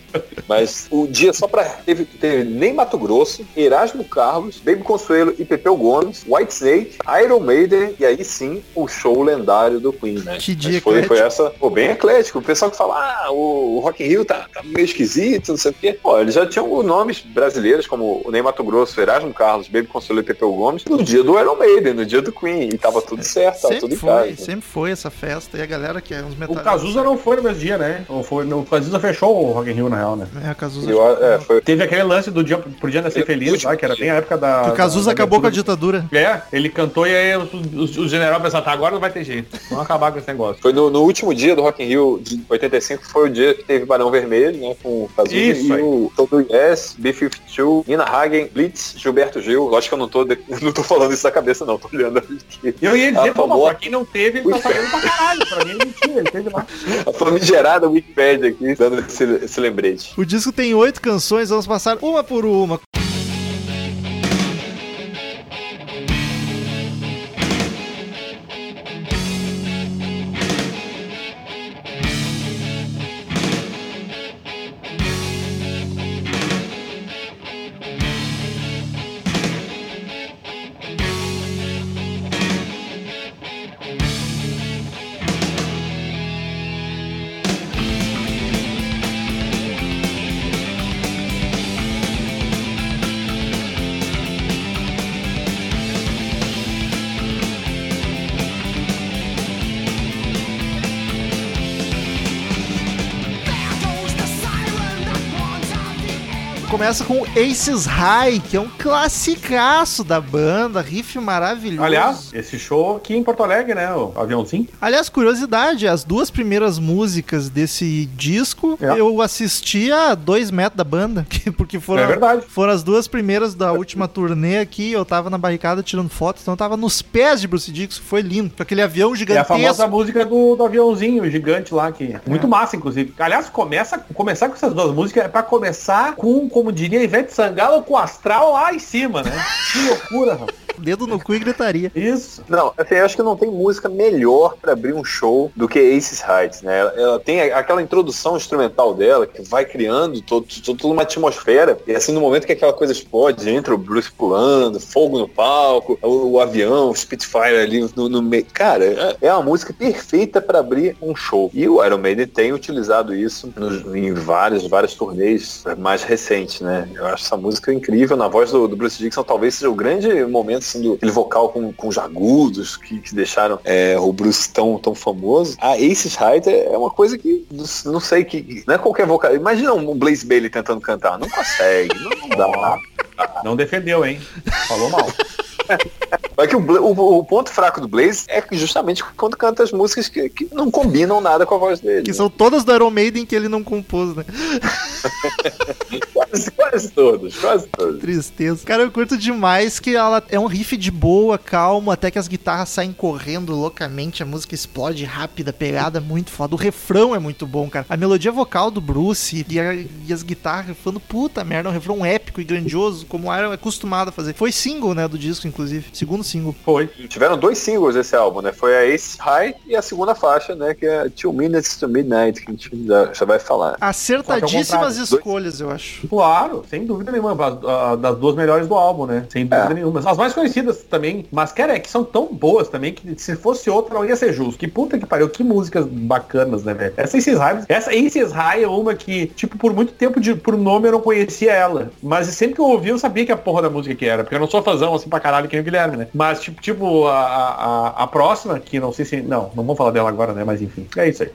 Mas o dia só pra. Teve, teve nem Mato Grosso, Erasmo Carlos, Baby Consuelo e Pepeu Gomes, White Snake, Iron Maiden e aí sim o show lendário do Queen, né? Que dia Mas foi, foi essa, pô, bem eclético. O pessoal que fala, ah, o, o Rock in Rio tá, tá meio esquisito, não sei o quê. Pô, eles já tinham nomes brasileiros como o Ney Mato Grosso, Erasmo Carlos, Baby Consuelo e Pepeu Gomes no dia do Iron Maiden, no dia do Queen. E tava tudo certo, tava tudo Sempre em foi, casa. sempre foi essa festa. E a galera que é uns O metais. Cazuza não foi no mesmo dia, né? Ou foi, o Cazuza fechou o Rock in Rio, na real, né? É, a Cazuza. Eu, é, foi, Teve aquele lance do dia pro dia nascer feliz último lá, que era bem a época da. Que o Cazuza da- da acabou com a ditadura. É, ele cantou e aí os, os, os generais pensaram, tá, agora não vai ter jeito. Vamos acabar com esse negócio. foi no, no último dia do Rock in Rio de 85, foi o dia que teve Barão Vermelho, né? Com o Cazuza Isso e aí. o Todo Yes, B-52, Nina Hagen, Blitz, Gilberto Gil. Lógico que eu não tô, de- não tô falando isso da cabeça, não. Tô olhando aqui. Eu ia dizer, pô, pra quem não teve, ele tá sabendo pra caralho. Pra mim, não tinha, ele teve lá. A famigerada Wikipedia aqui, dando esse, esse lembrete. O disco tem oito canções, vamos passar uma por uma. Começa com Aces High, que é um classicaço da banda, riff maravilhoso. Aliás, esse show aqui em Porto Alegre, né? O aviãozinho. Aliás, curiosidade, as duas primeiras músicas desse disco É. eu assisti a dois metros da banda, que- porque foram, É foram as duas primeiras da última turnê aqui, eu tava na barricada tirando fotos, então eu tava nos pés de Bruce Dixon, foi lindo, com aquele avião É a gigantesco. famosa música do, do aviãozinho gigante lá, que muito massa, inclusive. Aliás, começa, começar com essas duas músicas é pra começar com, como diria Ivete Sangalo, com o astral lá em cima, né? Que loucura, rapaz. Dedo no cu e gritaria. Isso. Não, assim, eu acho que não tem música melhor pra abrir um show do que Aces Heights, né? Ela, ela tem a- aquela introdução instrumental dela que vai criando todo, todo- toda uma atmosfera. E assim, no momento que aquela coisa explode, entra o Bruce pulando, fogo no palco, o, o avião, o Spitfire ali no, no meio. Cara, é, é uma música perfeita pra abrir um show. E o Iron Maiden tem utilizado isso nos- em vários, vários turnês mais recentes, né? Eu acho essa música incrível. Na voz do, do Bruce Dixon, talvez seja o grande momento assim, do aquele vocal com, com os agudos que, que deixaram é, o Bruce tão, tão famoso. A Aces Height é uma coisa que não, não sei que. Não é qualquer vocal. Imagina um Blaze Bailey tentando cantar. Não consegue. Não, não dá. Não defendeu, hein? Falou mal. É que o, o- o ponto fraco do Blaze é que justamente quando canta as músicas que, que não combinam nada com a voz dele. Que são todas do Iron Maiden que ele não compôs, né? Quase, quase todos, quase todos. Tristeza. Cara, eu curto demais que ela é um riff de boa, calmo, até que as guitarras saem correndo loucamente, a música explode rápida, pegada muito foda. O refrão é muito bom, cara. A melodia vocal do Bruce e, a- e as guitarras falando, puta merda, é um refrão épico e grandioso, como o Iron é acostumado a fazer. Foi single, né, do disco, inclusive. Segundo single. Foi. Tiveram dois singles esse álbum, né? Foi a Ace High e a segunda faixa, né? Que é Two Minutes to Midnight, que a gente já, já vai falar. Acertadíssimas contrário. escolhas, eu acho. Claro, sem dúvida nenhuma. as- a- Das duas melhores do álbum, né? Sem dúvida É. nenhuma. As mais conhecidas também. Mas, cara, é que são tão boas também que se fosse outra não ia ser justo. Que puta que pariu. Que músicas bacanas, né, velho? Essa Aces High, essa Aces High é uma que, tipo, por muito tempo, de, por nome eu não conhecia ela. Mas sempre que eu ouvi, eu sabia que a porra da música que era. Porque eu não sou fãzão assim pra caralho que nem o Guilherme, né? Mas, tipo, tipo a, a, a próxima, que não sei se. Não, não vamos falar dela agora, né? Mas enfim. É isso aí.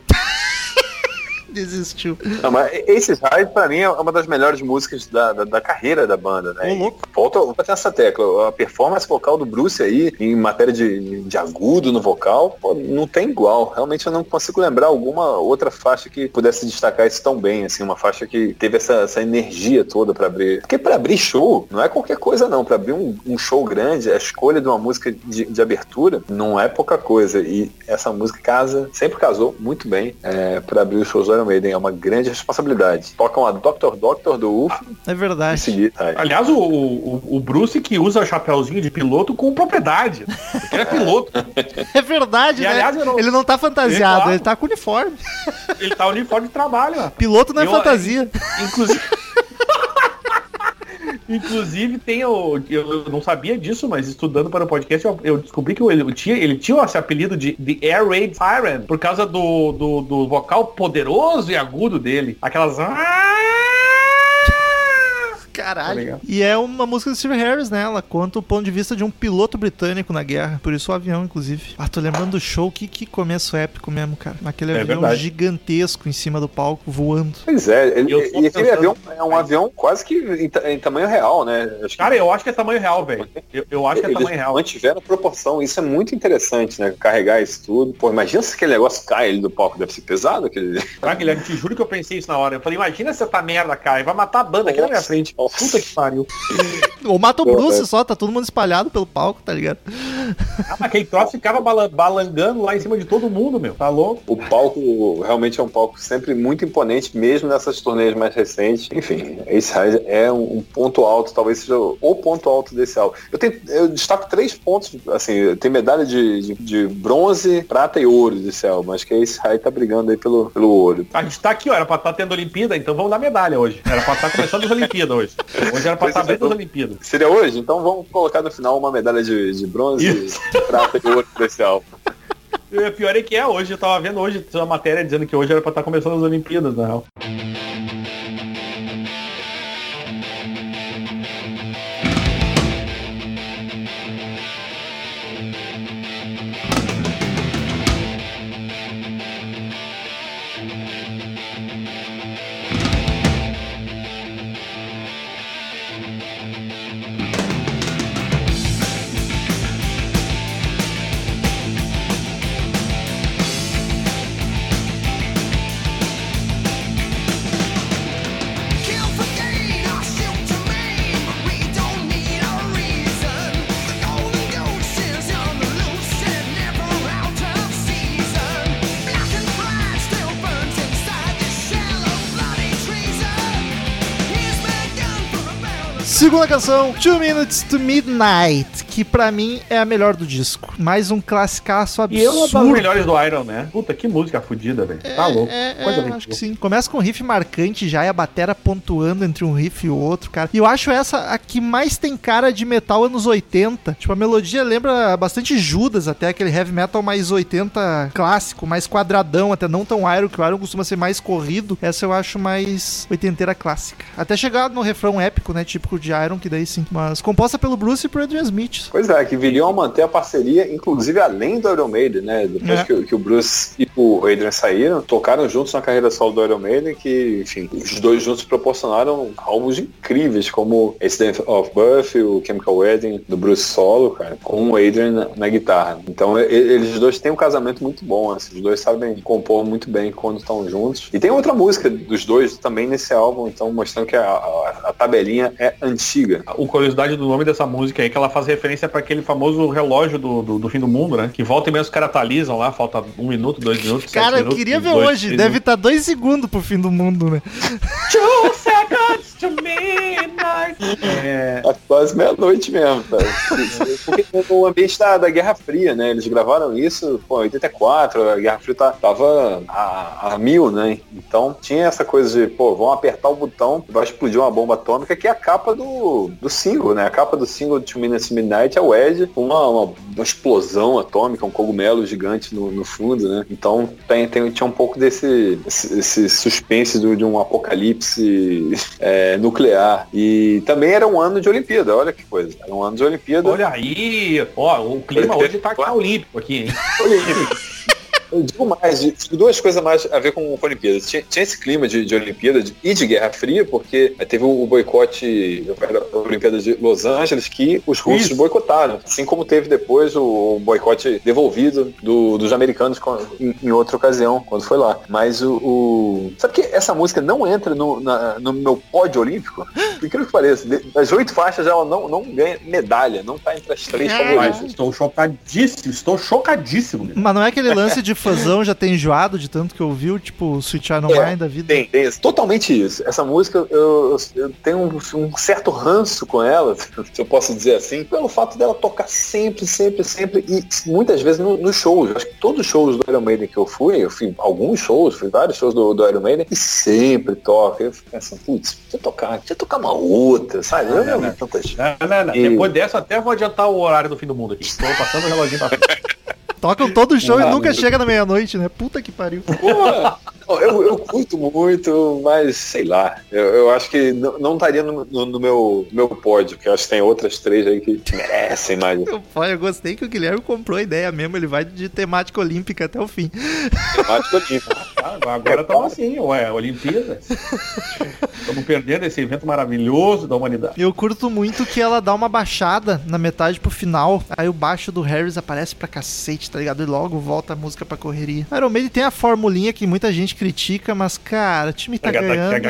Desistiu. Não, mas Aces High, pra mim, é uma das melhores músicas da, da, da carreira da banda, né? Louco. E Volta volta nessa tecla. A performance vocal do Bruce aí, em matéria de, de agudo no vocal, pô, não tem igual. Realmente eu não consigo lembrar alguma outra faixa que pudesse destacar isso tão bem, assim, uma faixa que teve essa, essa energia toda pra abrir. Porque pra abrir show, não é qualquer coisa não. Pra abrir um, um show grande, a escolha de uma música de, de abertura não é pouca coisa. E essa música casa, sempre casou muito bem é, para abrir os shows do Iron Maiden é uma grande responsabilidade. Tocam a Doctor Doctor do UFO É verdade. seguir. Aí. Aliás, o, o, o Bruce que usa o chapéuzinho de piloto com propriedade. Ele é piloto. É verdade, E, né? aliás, não- Ele não tá fantasiado, É, claro. ele tá com uniforme. Ele tá uniforme de trabalho, ó. Piloto não é Eu- fantasia. Inclusive. Inclusive tem o. Eu não sabia disso, mas estudando para o podcast, eu, eu descobri que ele tinha, ele tinha esse apelido de The Air Raid Siren por causa do, do, do vocal poderoso e agudo dele. Aquelas. Tá Caralho. ligado? E é uma música do Steve Harris, né? Ela conta o ponto de vista de um piloto britânico na guerra. Por isso o avião, inclusive. Ah, tô lembrando do show. Que, que começo épico mesmo, cara. Aquele É avião verdade. gigantesco em cima do palco, voando. Pois é, ele- e tô aquele avião é um avião quase que em, em tamanho real, né? Acho que Cara, eu acho que é tamanho real, velho. Eu, eu acho que é eles tamanho real. mantiveram proporção. Isso é muito interessante, né? Carregar isso tudo. Pô, imagina se aquele negócio cai ali do palco. Deve ser pesado aquele. Tá, Guilherme, te juro que eu pensei isso na hora. Eu falei, imagina se essa merda cai, vai matar a banda aqui na minha Nossa. frente. Puta que pariu. Ou mata o Bruce é. só, tá todo mundo espalhado pelo palco, tá ligado? Ah, mas aquele troço ficava bala- balangando lá em cima de todo mundo, meu. Tá louco? O palco realmente é um palco sempre muito imponente, mesmo nessas turnês mais recentes. Enfim, Ace High é um, ponto alto, talvez seja o ponto alto desse álbum. Eu, tenho, eu destaco três pontos, assim, tem medalha de, de, de bronze, prata e ouro desse álbum. Acho que a Ace High tá brigando aí pelo, pelo ouro. A gente tá aqui, ó. Era pra estar tendo Olimpíada, então vamos dar medalha hoje. Era pra estar começando as Olimpíadas hoje. Hoje era pra estar as então- Olimpíadas. Seria hoje? Então vamos colocar no final uma medalha de, de bronze, Isso. prata e ouro álbum. E o pior é que é hoje, eu tava vendo hoje uma matéria dizendo que hoje era pra estar começando as Olimpíadas, na real. Segunda canção, Two Minutes to Midnight, que pra mim é a melhor do disco. Mais um classicaço absurdo. E é uma das melhores do Iron, né? Puta, que música fodida, velho. Tá louco. É, é, Coisa bem acho que sim. Começa com um riff marcante já e a batera pontuando entre um riff e o outro, cara. E eu acho essa a que mais tem cara de metal anos 80. Tipo, a melodia lembra bastante Judas, até aquele heavy metal mais 80 clássico, mais quadradão, até não tão Iron, que o Iron costuma ser mais corrido. Essa eu acho mais oitenteira clássica. Até chegar no refrão épico, né, típico de Iron, que daí sim. Mas composta pelo Bruce e pro Adrian Smith. Pois é, que viriam a manter a parceria, inclusive além do Iron Maiden, né? Depois É. que, o- que o Bruce e o Adrian saíram, tocaram juntos na carreira solo do Iron Maiden, que, enfim, os dois juntos proporcionaram álbuns incríveis, como Day of Birth, o Chemical Wedding, do Bruce solo, cara, com o Adrian na, na guitarra. Então, eles dois têm um casamento muito bom, assim, os dois sabem compor muito bem quando estão juntos. E tem outra música dos dois também nesse álbum, então mostrando que a, a- a tabelinha é antiga. O curiosidade do nome dessa música aí é que ela faz referência para aquele famoso relógio do, do, do fim do mundo, né? Que volta e meio os caras atualizam lá, falta um minuto, dois minutos. Cara, eu minutos, queria ver dois, hoje. Deve estar dois segundos pro fim do mundo, né? Two seconds to midnight. É, quase meia-noite mesmo, tá? Porque o ambiente da, da Guerra Fria, né? Eles gravaram isso, pô, em 84, a Guerra Fria tá- tava a, a mil, né? Então tinha essa coisa de, pô, vão apertar o botão, vai explodir uma bomba atômica, que é a capa do, do single, né? A capa do single de Two Minutes Midnight é o Ed, uma, uma, uma explosão atômica, um cogumelo gigante no, no fundo, né? Então tem, tem, tinha um pouco desse esse, esse suspense do- de um apocalipse é, nuclear. E também era um ano de Olimpíada, olha que coisa. Era um ano de Olimpíada. olha aí, ó, o clima hoje tá, tá olímpico aqui, hein? Eu digo mais, duas coisas mais a ver com, com Olimpíadas. Tinha, tinha esse clima de, de Olimpíada de- e de Guerra Fria, porque teve o, o boicote da Olimpíada de Los Angeles que os russos Isso. boicotaram. Assim como teve depois o, o boicote devolvido do- dos americanos com- em, em outra ocasião, quando foi lá. Mas o. o- Sabe que essa música não entra no, na- no meu pódio olímpico? Por incrível que pareça, das oito faixas ela não, não ganha medalha, não tá entre as três Mas favoritas. estou chocadíssimo, estou chocadíssimo. Mas não é aquele lance de fãzão já tem enjoado de tanto que ouviu, tipo, Sweet Child É, Mine da vida? Tem, tem totalmente isso. Essa música, eu, eu tenho um, um certo ranço com ela, se eu posso dizer assim, pelo fato dela tocar sempre, sempre, sempre, e muitas vezes no- nos shows. Acho que todos os shows do Iron Maiden que eu fui, eu fui alguns shows, fui vários shows do, do Iron Maiden, e sempre toca. Eu fico pensando, putz, deixa eu tocar, deixa eu tocar uma outra, sabe? Eu já ouvi tantas. Não, não, não. E- Depois dessa, até vou adiantar o horário do fim do mundo aqui. Estou passando o reloginho pra frente. Tocam todo show e nunca chega na meia-noite, né? Puta que pariu. Pô, eu, eu curto muito, mas sei lá. Eu, eu acho que não, não estaria no, no- no meu, meu pódio, que eu acho que tem outras três aí que merecem mais. Pai, eu gostei que o Guilherme comprou a ideia mesmo, ele vai de temática olímpica até o fim. Temática olímpica. Ah, agora estamos assim, ué, Olimpíadas. Estamos perdendo esse evento maravilhoso da humanidade. Eu curto muito que ela dá uma baixada na metade pro final, aí o baixo do Harris aparece pra cacete, tá ligado? E logo volta a música pra correria. Iron Maiden tem a formulinha que muita gente critica, mas cara, o time tá ganhando.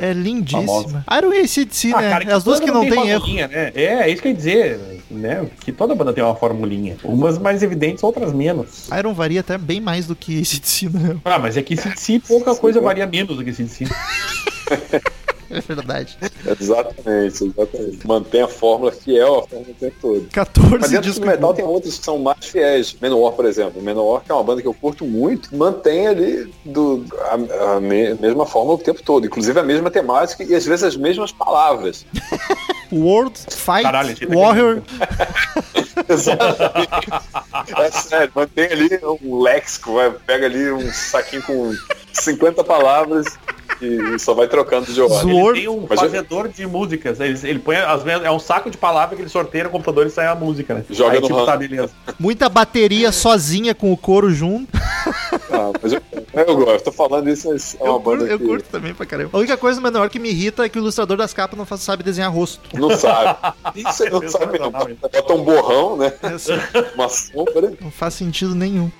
É lindíssima. Iron e ACDC, Ah, né? cara, É as duas que não tem tem erro. Né? É, é isso que eu ia dizer, né? Que toda banda tem uma formulinha. Umas mais evidentes, outras menos. Iron varia até bem mais do que ACDC, né? Ah, mas é que se pouca coisa varia menos do que se É verdade. Exatamente, exatamente. Mantém a fórmula fiel a fórmula o tempo todo. 14 Mas dentro do metal tem outros que são mais fiéis. Menor, por exemplo. Menor, que é uma banda que eu curto muito, mantém ali do, a, a me- mesma fórmula o tempo todo. Inclusive a mesma temática e às vezes as mesmas palavras. World Fight Caralho, Warrior. Exatamente. É sério, mantém ali um léxico, vai, pega ali um saquinho com 50 palavras e só vai trocando de ordem. Ele tem um Mas eu- fazedor de músicas. Ele, ele põe as mesmas. É um saco de palavras que ele sorteia no computador e sai a música, né? Joga Aí, no tipo, tá, beleza. Muita bateria sozinha com o coro junto. Ah, mas eu, eu gosto, tô falando isso, mas é uma eu, curto, banda eu que curto também pra caramba. A única coisa menor que me irrita é que o ilustrador das capas não faz- sabe desenhar rosto. não sabe. Isso aí não sabe não. Bota um borrão, né? É Uma sombra. não faz sentido nenhum.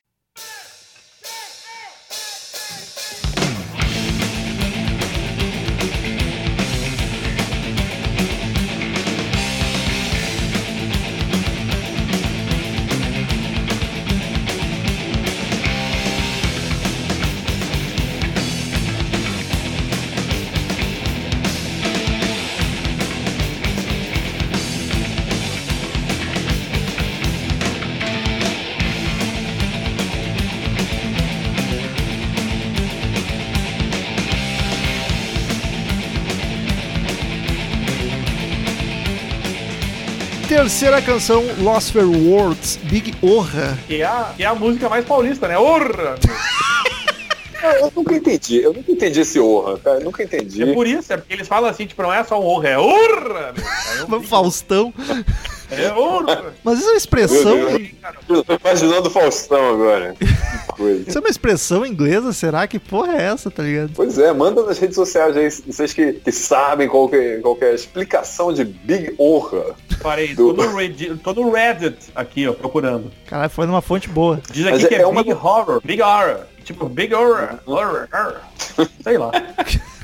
Terceira canção, Lost for Words, Big Orra. Que é, a, que é a música mais paulista, né? Orra! Eu, eu nunca entendi, eu nunca entendi esse orra, cara. Eu nunca entendi. É por isso, é porque eles falam assim, tipo, não é só um orra, é orra! meu. Fico, Faustão. É orra! Mas isso é uma expressão. Eu tô imaginando o Faustão agora. Que coisa. Isso é uma expressão inglesa? Será que porra é essa, tá ligado? Pois é, manda nas redes sociais aí, vocês que, que sabem qual que, é- qual que é a explicação de Big Orra. Parei, Do- tô no, Reddit, tô no Reddit aqui, ó, procurando. Caralho, foi numa fonte boa. Diz Mas aqui é- que é, é uma- Big Horror, Big Horror. Tipo, Big Horror, horror, horror. Sei lá.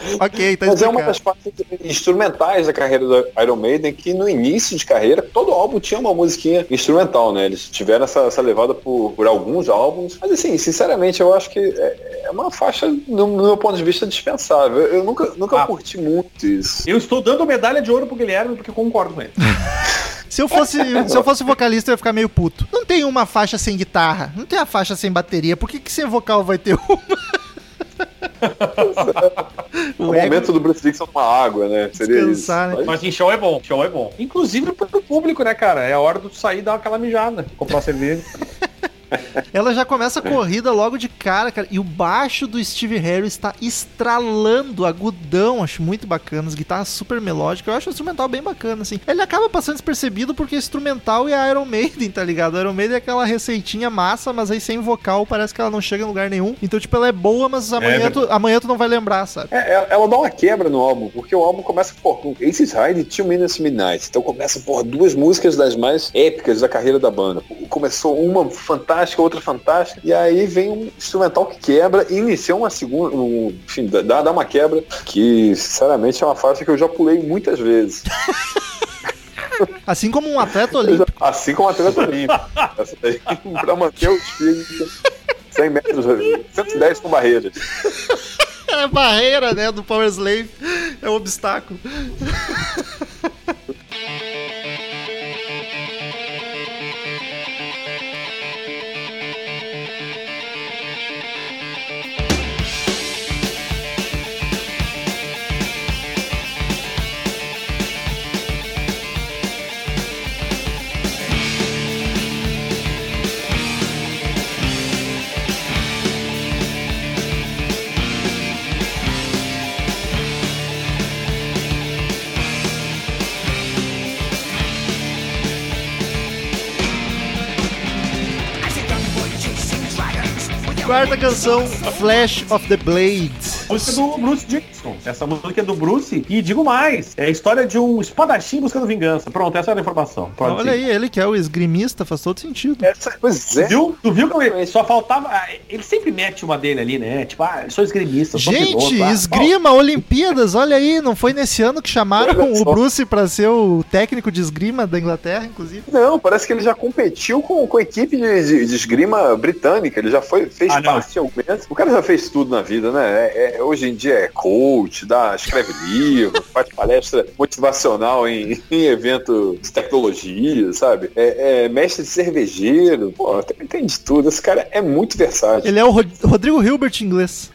Ok, tá Mas é uma das partes instrumentais da carreira do Iron Maiden que no início de carreira, todo álbum tinha uma musiquinha instrumental, né? Eles tiveram essa, essa levada por, por alguns álbuns. Mas assim, sinceramente, eu acho que é, é uma faixa, no, no meu ponto de vista, dispensável. Eu nunca, nunca Ah. curti muito isso. Eu estou dando medalha de ouro pro Guilherme porque eu concordo com ele. Se eu fosse, se eu fosse vocalista, eu ia ficar meio puto. Não tem uma faixa sem guitarra, não tem a faixa sem bateria. Por que, que sem vocal vai ter uma? O momento do Bruce Dixon com a água, né? Seria Descansar, isso. né? Mas em show é bom, show é bom. Inclusive pro público, né, cara? É a hora de tu sair e dar aquela mijada, comprar uma cerveja. Ela já começa a corrida logo de cara, cara. E o baixo do Steve Harris tá estralando, agudão. Acho muito bacana. As guitarras super melódicas. Eu acho o instrumental bem bacana, assim. Ele acaba passando despercebido porque é instrumental e a Iron Maiden, tá ligado? A Iron Maiden é aquela receitinha massa, mas aí sem vocal parece que ela não chega em lugar nenhum. Então, tipo, ela é boa, mas amanhã, tu, amanhã tu não vai lembrar, sabe? É, é- ela dá uma quebra no álbum, porque o álbum começa por com Aces High e Two Minutes Midnight. Então começa por duas músicas das mais épicas da carreira da banda. Começou uma fantástica, outra fantástica, e aí vem um instrumental que quebra e inicia uma segunda, um, enfim, dá, dá uma quebra que, sinceramente, é uma faixa que eu já pulei muitas vezes. Assim como um atleta olímpico. Assim como a atleta olímpico. Essa daí, pra manter os filhos 100 metros, 110 com barreiras. É barreira, né, do Power Slave. É o obstáculo. Quarta canção, Flash of the Blade. Música do Bruce Dickinson. Essa música é do Bruce. E digo mais, é a história de um espadachim buscando vingança. Pronto, essa era a informação. Pode Olha seguir. aí, ele que é o esgrimista, faz todo sentido. Essa, pois é. Viu? Tu viu que só faltava. ah, Ele sempre mete uma dele ali, né? Tipo, ah, eu sou esgrimista, sou Gente, piloto, ah, esgrima, Olimpíadas, olha aí, não foi nesse ano que chamaram o. Bruce pra ser o técnico de esgrima da Inglaterra, inclusive. Não, parece que ele já competiu com, com a equipe de, de- de esgrima britânica. Ele já foi, fez Ah, parte. O cara já fez tudo na vida, né? É- é- hoje em dia é coach, dá, escreve livro, faz palestra motivacional em, em evento de tecnologia, sabe? É, é mestre de cervejeiro. Pô, tem, tem de tudo. Esse cara é muito versátil. Ele é o Rod- Rodrigo Hilbert inglês.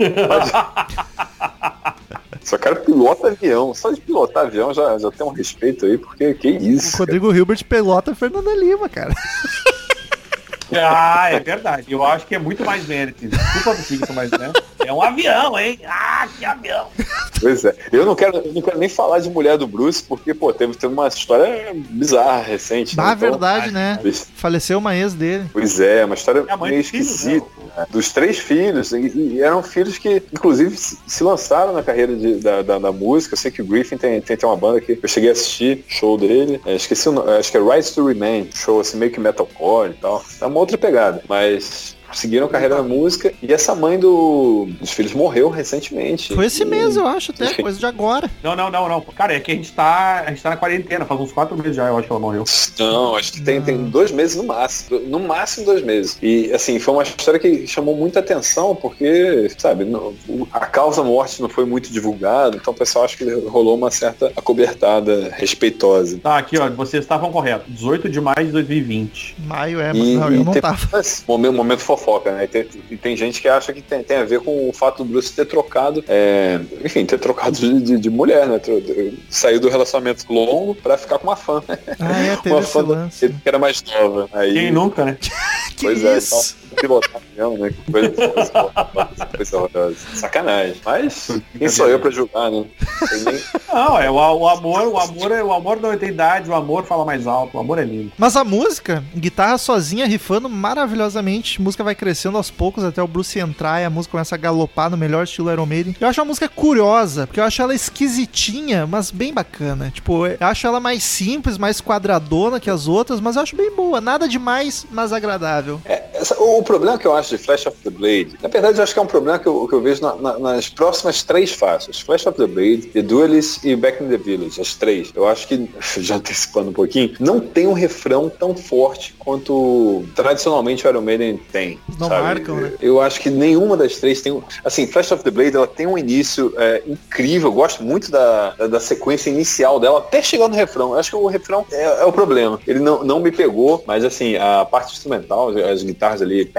Só cara pilota avião. Só de pilotar avião já, já tem um respeito aí, porque que O isso. Rodrigo Hilbert pelota Fernanda Lima, cara. Ah, é verdade. Eu acho que é muito mais mérito. Desculpa do mas né? É um avião, hein? Ah, que avião! Pois é. Eu não quero, eu não quero nem falar de mulher do Bruce, porque, pô, teve, teve uma história bizarra recente. né? Na Então, verdade, né? Faleceu uma ex dele. Pois é, uma história É meio esquisita. né? né? Dos três filhos. E, e eram filhos que, inclusive, se se lançaram na carreira de- da, da, da música. Eu sei que o Griffin tem, tem, tem uma banda que eu cheguei a assistir, show dele. É, esqueci o nome, acho que é Rise to Remain, show assim, meio que metalcore e tal. É uma outra pegada. Mas seguiram carreira na música. E essa mãe do, dos filhos morreu recentemente. Foi esse E- mês, eu acho, até, coisa de agora. Não, não, não, não. Cara, é que a gente tá. A gente tá na quarentena, faz uns quatro meses já, eu acho que ela morreu. Não, acho que tem, tem dois meses no máximo. No máximo dois meses. E assim, foi uma história que chamou muita atenção, porque, sabe, não- a causa morte não foi muito divulgada, então o pessoal acha que rolou uma certa acobertada respeitosa. Tá, aqui, ó, vocês estavam corretos. 18 de maio de 2020. Maio é, mas E, não, eu não tava. mas, momento, momento fofoca, né? E tem, tem gente que acha que tem, tem a ver com o fato do Bruce ter trocado, é, enfim, ter trocado de, de- de mulher, né? Saiu do relacionamento longo pra ficar com uma fã. Ah, é, teve uma esse fã lance. que era mais nova. Aí, Quem nunca, né? Que Pois é, isso? então, pilotar avião, né? Que Coisa, coisa horrorosa, coisa horrorosa. Sacanagem. Mas quem sou eu pra julgar, né? Nem- Não, é o, o amor, o amor é o amor não tem idade, o amor fala mais alto, o amor é lindo. Mas a música, guitarra sozinha, rifando maravilhosamente. Música vai crescendo aos poucos até o Bruce entrar e a música começa a galopar no melhor estilo Iron Maiden. Eu acho a música curiosa, porque eu acho ela esquisitinha, mas bem bacana. Tipo, eu acho ela mais simples, mais quadradona que as outras, mas eu acho bem boa. Nada demais, mas agradável. É, essa- o, o problema que eu acho de Flash of the Blade, na verdade eu acho que é um problema que eu, que eu vejo na- na- nas próximas três faixas. Flash of the Blade, The Duelist e Back in the Village, as três. Eu acho que, já antecipando um pouquinho, não tem um refrão tão forte quanto tradicionalmente o Iron Maiden tem. Não sabe? marcam, né? Eu acho que nenhuma das três tem um... Assim, Flash of the Blade, ela tem um início é, incrível. Eu gosto muito da, da, da sequência inicial dela, até chegar no refrão. Eu acho que o refrão é, é o problema. Ele não, não me pegou, mas assim, a parte instrumental, as, as guitarras ali,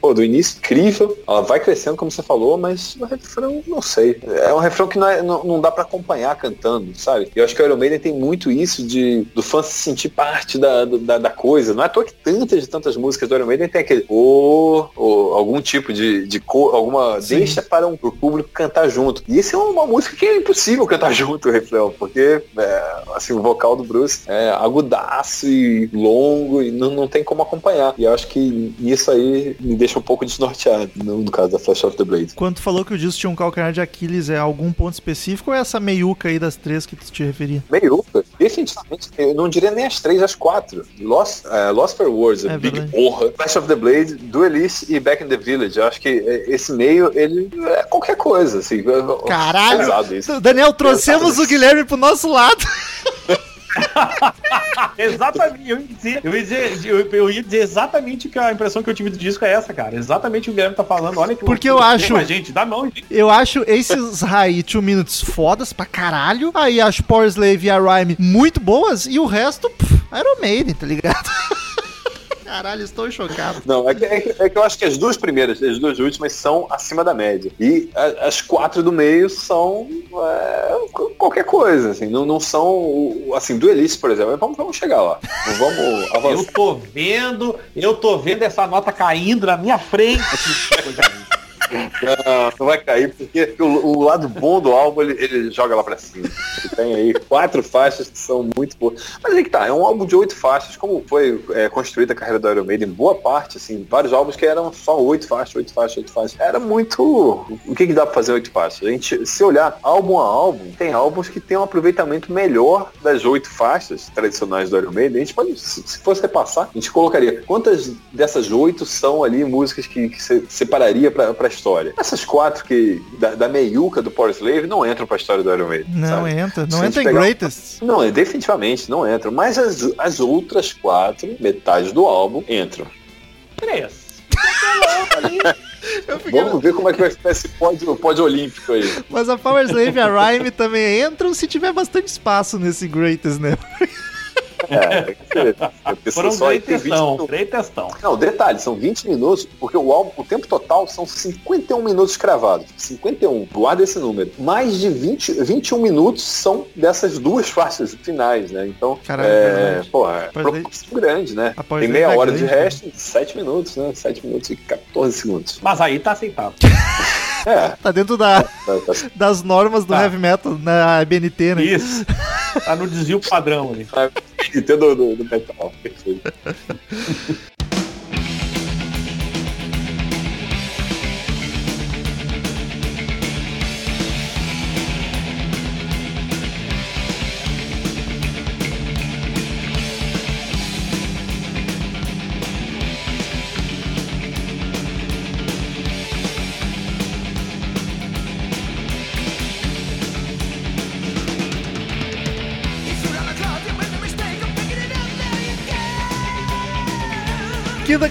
pô, do início, incrível. Ela vai crescendo, como você falou, mas o refrão, não sei. É um refrão que não, é- não, não dá pra acompanhar cantando, sabe? E eu acho que o Iron Maiden tem muito isso de do fã se sentir parte da, da, da coisa. Não é à toa que tantas e tantas músicas do Iron Maiden tem aquele ou, ou algum tipo de, de cor, alguma Sim. deixa para um pro público cantar junto. E isso é uma música que é impossível cantar junto o refrão, porque é, assim, o vocal do Bruce é agudaço e longo e não, não tem como acompanhar. E eu acho que isso aí me deixa um pouco desnorteado no, no caso da Flash of the Blade. Quando tu falou que o disco tinha um calcanhar de Aquiles, é algum ponto específico ou é essa meiuca aí das três que tu te referia? Meiuca, definitivamente, eu não diria nem as três, as quatro. Lost, é, Lost for Words, É Big verdade. Porra, Flash of the Blade, Duelist e Back in the Village. Eu acho que é, esse meio, ele é qualquer coisa, assim. Caralho! Pesado isso. Daniel, trouxemos o Guilherme pro nosso lado. Exatamente, eu ia dizer, eu ia dizer, eu, eu ia dizer exatamente que a impressão que eu tive do disco é essa, cara. Exatamente o que o Guilherme tá falando. Olha que Porque eu acho- a gente, dá mão, gente. Eu acho esses High 2 Minutes fodas pra caralho. Aí acho Power Slave e a Rhyme muito boas. E o resto, pff, Iron Maiden, tá ligado? Caralho, estou chocado. Não, é que, é que- é que eu acho que as duas primeiras, as duas últimas são acima da média. E a- as quatro do meio são é, qu- qualquer coisa, assim, não, não são, o- assim, duelista, por exemplo. Vamos, vamos chegar lá. Vamos Eu avançar. tô vendo, eu tô vendo essa nota caindo na minha frente. Não, não vai cair, porque o, o lado bom do álbum ele, ele joga lá pra cima. Tem aí quatro faixas que são muito boas. Mas aí que tá, é um álbum de oito faixas, como foi é, construída a carreira do Iron Maiden, boa parte, assim, vários álbuns que eram só oito faixas, oito faixas, oito faixas. Era muito. O que, que dá pra fazer oito faixas? A gente, se olhar álbum a álbum, tem álbuns que tem um aproveitamento melhor das oito faixas tradicionais do Iron Maiden. A gente pode, se se fosse repassar, a gente colocaria quantas dessas oito são ali músicas que, se- separaria pra história. Essas quatro que da, da meiuca do Power Slave não entram pra história do Iron Maiden. Não sabe? entra, não a entra em pegar- Greatest. Não, é, definitivamente não entram. Mas as, as outras quatro, metade do álbum, entram. Três. Vamos ver como é que vai ficar esse pódio, pódio olímpico aí. Mas a Power Slave e a Rhyme também entram se tiver bastante espaço nesse Greatest, né? É, Foram só três tem 20 testão, três testão. Não, detalhe, são 20 minutos, porque o álbum, o tempo total são 51 minutos cravados. 51, guarda esse número. Mais de 20, 21 minutos são dessas duas faixas finais, né? Então, Caralho, é é, pô, é grande, né? A Power Tem meia é hora de grande, né? resto, 7 minutos, né? 7 minutos e 14 segundos. Mas aí tá aceitável. Tá dentro da, das normas do Tá. heavy metal na BNT, né? Isso. Tá no desvio padrão ali. do, do, do metal.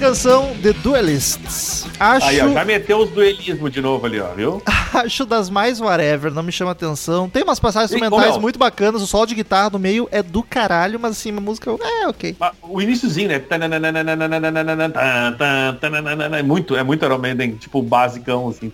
Canção, The Duelists. Acho, Aí, ó, já meteu os duelismo de novo ali, ó, viu? acho das mais whatever, não me chama atenção. Tem umas passagens instrumentais muito bacanas, o solo de guitarra no meio é do caralho, mas assim, a música é ok. Mas O iníciozinho, né? É muito, é muito Iron Maiden, tipo, basicão, assim.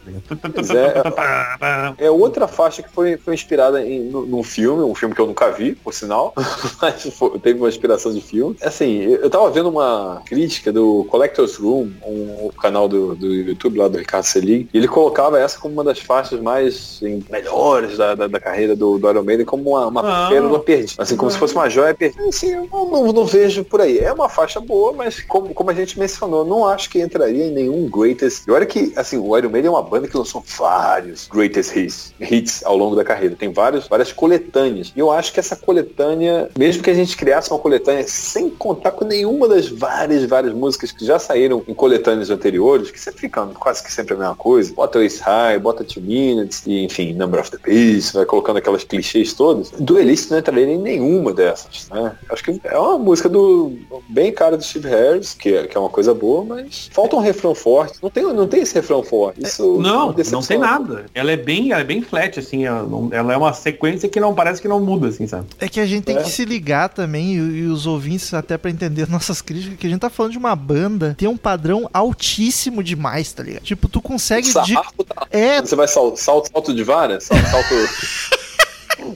É outra faixa que foi, foi inspirada em, num filme, um filme que eu nunca vi, por sinal, mas foi- teve uma inspiração de filme. Assim, eu, eu tava vendo uma crítica do Collector's Room, um, canal do, do YouTube lá do Ricardo Selig, e ele colocava essa como uma das faixas mais assim, melhores da, da, da carreira do, do Iron Maiden, como uma, uma Ah. pérola perdida. Assim, como se fosse uma joia perdida. Assim, eu não, não, não vejo por aí. É uma faixa boa, mas como, como a gente mencionou, não acho que entraria em nenhum greatest. E olha que, assim, o Iron Maiden é uma banda que lançou vários greatest hits, hits ao longo da carreira. Tem vários, várias coletâneas. E eu acho que essa coletânea, mesmo que a gente criasse uma coletânea sem contar com nenhuma das várias, várias músicas que já saíram em coletâneas anteriores, que sempre ficam quase que sempre a mesma coisa. Bota o Ace High, bota Two Minutes, e enfim, Number of the Beast, vai colocando aquelas clichês todas. Duelist não entraria em nenhuma dessas, né? Acho que é uma música do bem cara do Steve Harris, que é, que é uma coisa boa, mas falta um refrão forte. Não tem, não tem esse refrão forte. Isso é Não, uma não tem nada. Ela é bem, ela é bem flat, assim. Ela, não- ela é uma sequência que não parece que não muda, assim, sabe? É que a gente tem É. que se ligar também, e, e os ouvintes, até pra entender nossas críticas, que a gente tá falando de uma banda tem um padrão altíssimo demais, tá ligado? Tipo, tu consegue. O de- tá- É, Você vai sal, salto, salto de vara? Sal- Salto.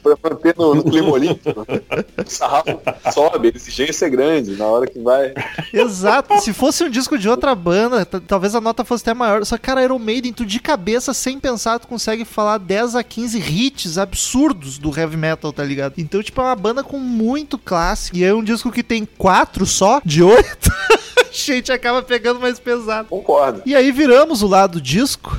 pra manter no, no clima olímpico. O sarrafo sobe, a exigência é grande. Na hora que vai. exato. Se fosse um disco de outra banda, talvez a nota fosse até maior. Só que, cara, Iron Maiden, tu de cabeça, sem pensar, tu consegue falar 10 a 15 hits absurdos do heavy metal, tá ligado? Então, tipo, é uma banda com muito clássico. E é um disco que tem quatro só, de oito. gente acaba pegando mais pesado. Concordo. E aí viramos o lado disco.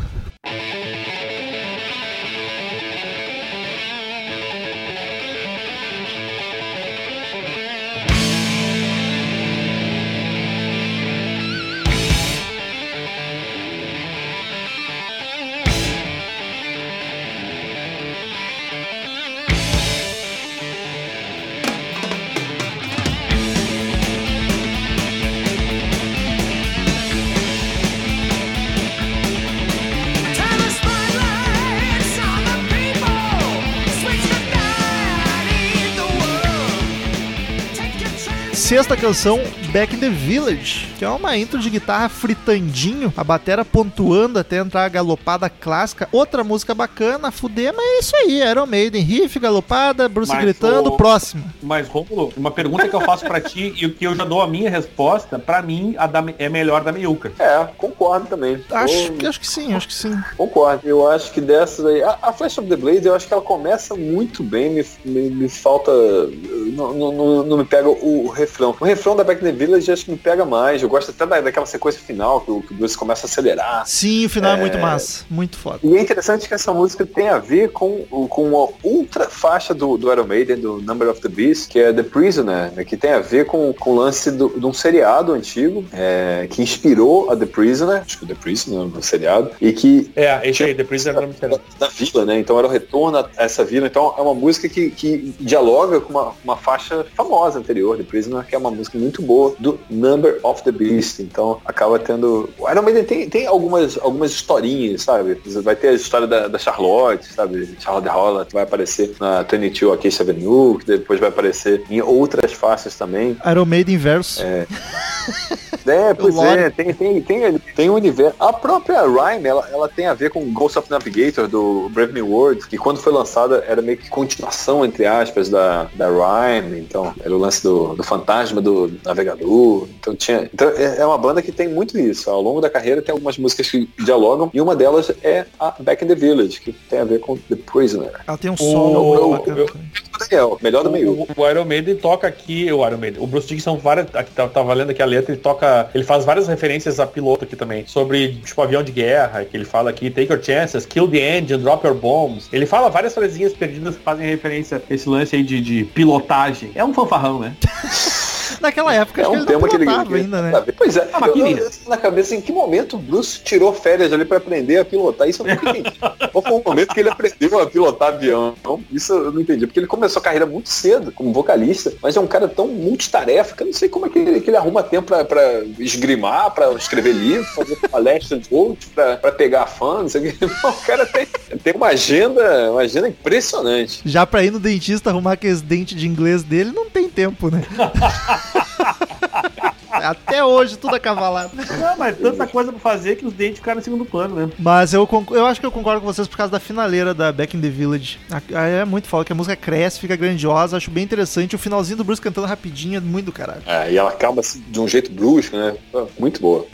Sexta canção, Back in the Village, que é uma intro de guitarra fritandinho, a batera pontuando até entrar a galopada clássica. Outra música bacana, fuder, mas é isso aí, Iron Maiden, riff, galopada, Bruce Mas gritando, o- próxima. Mas, Rômulo, uma pergunta que eu faço pra ti e o que eu já dou a minha resposta, pra mim, a da, é melhor da Meiuca. É, concordo também. Acho, Eu- que- acho que sim, acho que sim. Concordo. Eu acho que dessas aí. A, a Flash of the Blade, eu acho que ela começa muito bem. Me, me, me falta. Não, não, não- não me pega o, o refrão. O refrão da Back in the Village acho que me pega mais. Eu gosto até da, daquela sequência final que o, que o Bruce começa a acelerar. Sim, o final é, muito massa, muito foda. E é interessante que essa música tem a ver com, com uma outra faixa do, do Iron Maiden, do Number of the Beast, que é The Prisoner, né, que tem a ver com, com o lance do- de um seriado antigo é, que inspirou a The Prisoner, acho que The Prisoner, no seriado, e que É, esse aí, The Prisoner era muito da, da vila, né? Então era o retorno a essa vila. Então é uma música que, que dialoga com uma, uma faixa famosa anterior, The Prisoner, que é uma música muito boa do Number of the Beast. Então acaba tendo. O Iron Maiden tem, tem algumas, algumas historinhas, sabe? Vai ter a história da, da Charlotte, sabe? Charlotte Holland vai aparecer na 22 Acacia Avenue, que depois vai aparecer em outras faixas também. Iron Maiden verso. É, pois lore. é, tem, tem, tem, tem um universo. A própria Rhyme, ela, ela tem a ver com Ghost of Navigator, do Brave New World, que quando foi lançada era meio que continuação, entre aspas, da, da Rhyme. Então, era o lance do, do fantasma do navegador. Então, tinha, então, é é uma banda que tem muito isso. Ao longo da carreira tem algumas músicas que dialogam, e uma delas é a Back in the Village, que tem a ver com The Prisoner. Ela tem um solo eu- também. O Daniel, melhor do meio. O, o Iron Maiden toca aqui, o Iron Maiden, o Bruce Dickinson várias, aqui tá, tá valendo aqui a letra, ele toca, ele faz várias referências a piloto aqui também, sobre tipo avião de guerra, que ele fala aqui, take your chances, kill the engine, drop your bombs. Ele fala várias frasinhas perdidas que fazem referência a esse lance aí de, de pilotagem. É um fanfarrão, né? Naquela época, É um que ele tema não que ele, pilotava que ele ainda, né? Pois é, Ah, mas eu, na cabeça em que momento o Bruce tirou férias ali pra aprender a pilotar. Isso eu nunca entendi. Qual foi o momento que ele aprendeu a pilotar avião? Então, isso eu não entendi. Porque ele começou a carreira muito cedo como vocalista, mas é um cara tão multitarefa que eu não sei como é que ele, que ele arruma tempo pra, pra esgrimar, pra escrever livro, fazer palestra de coach, pra, pra pegar fã, não sei o que. O cara tem, tem uma agenda, uma agenda impressionante. Já pra ir no dentista arrumar aqueles dentes de inglês dele, não tem tempo, né? Até hoje, tudo acavalado. Não, mas tanta coisa pra fazer que os dentes ficaram em segundo plano, né? Mas eu, eu acho que eu concordo com vocês por causa da finaleira da Back in the Village. A- a- É muito foda, que a música cresce, fica grandiosa, acho bem interessante. O finalzinho do Bruce cantando rapidinho é muito do caralho. É, e ela acaba assim, de um jeito brusco, né? Muito boa.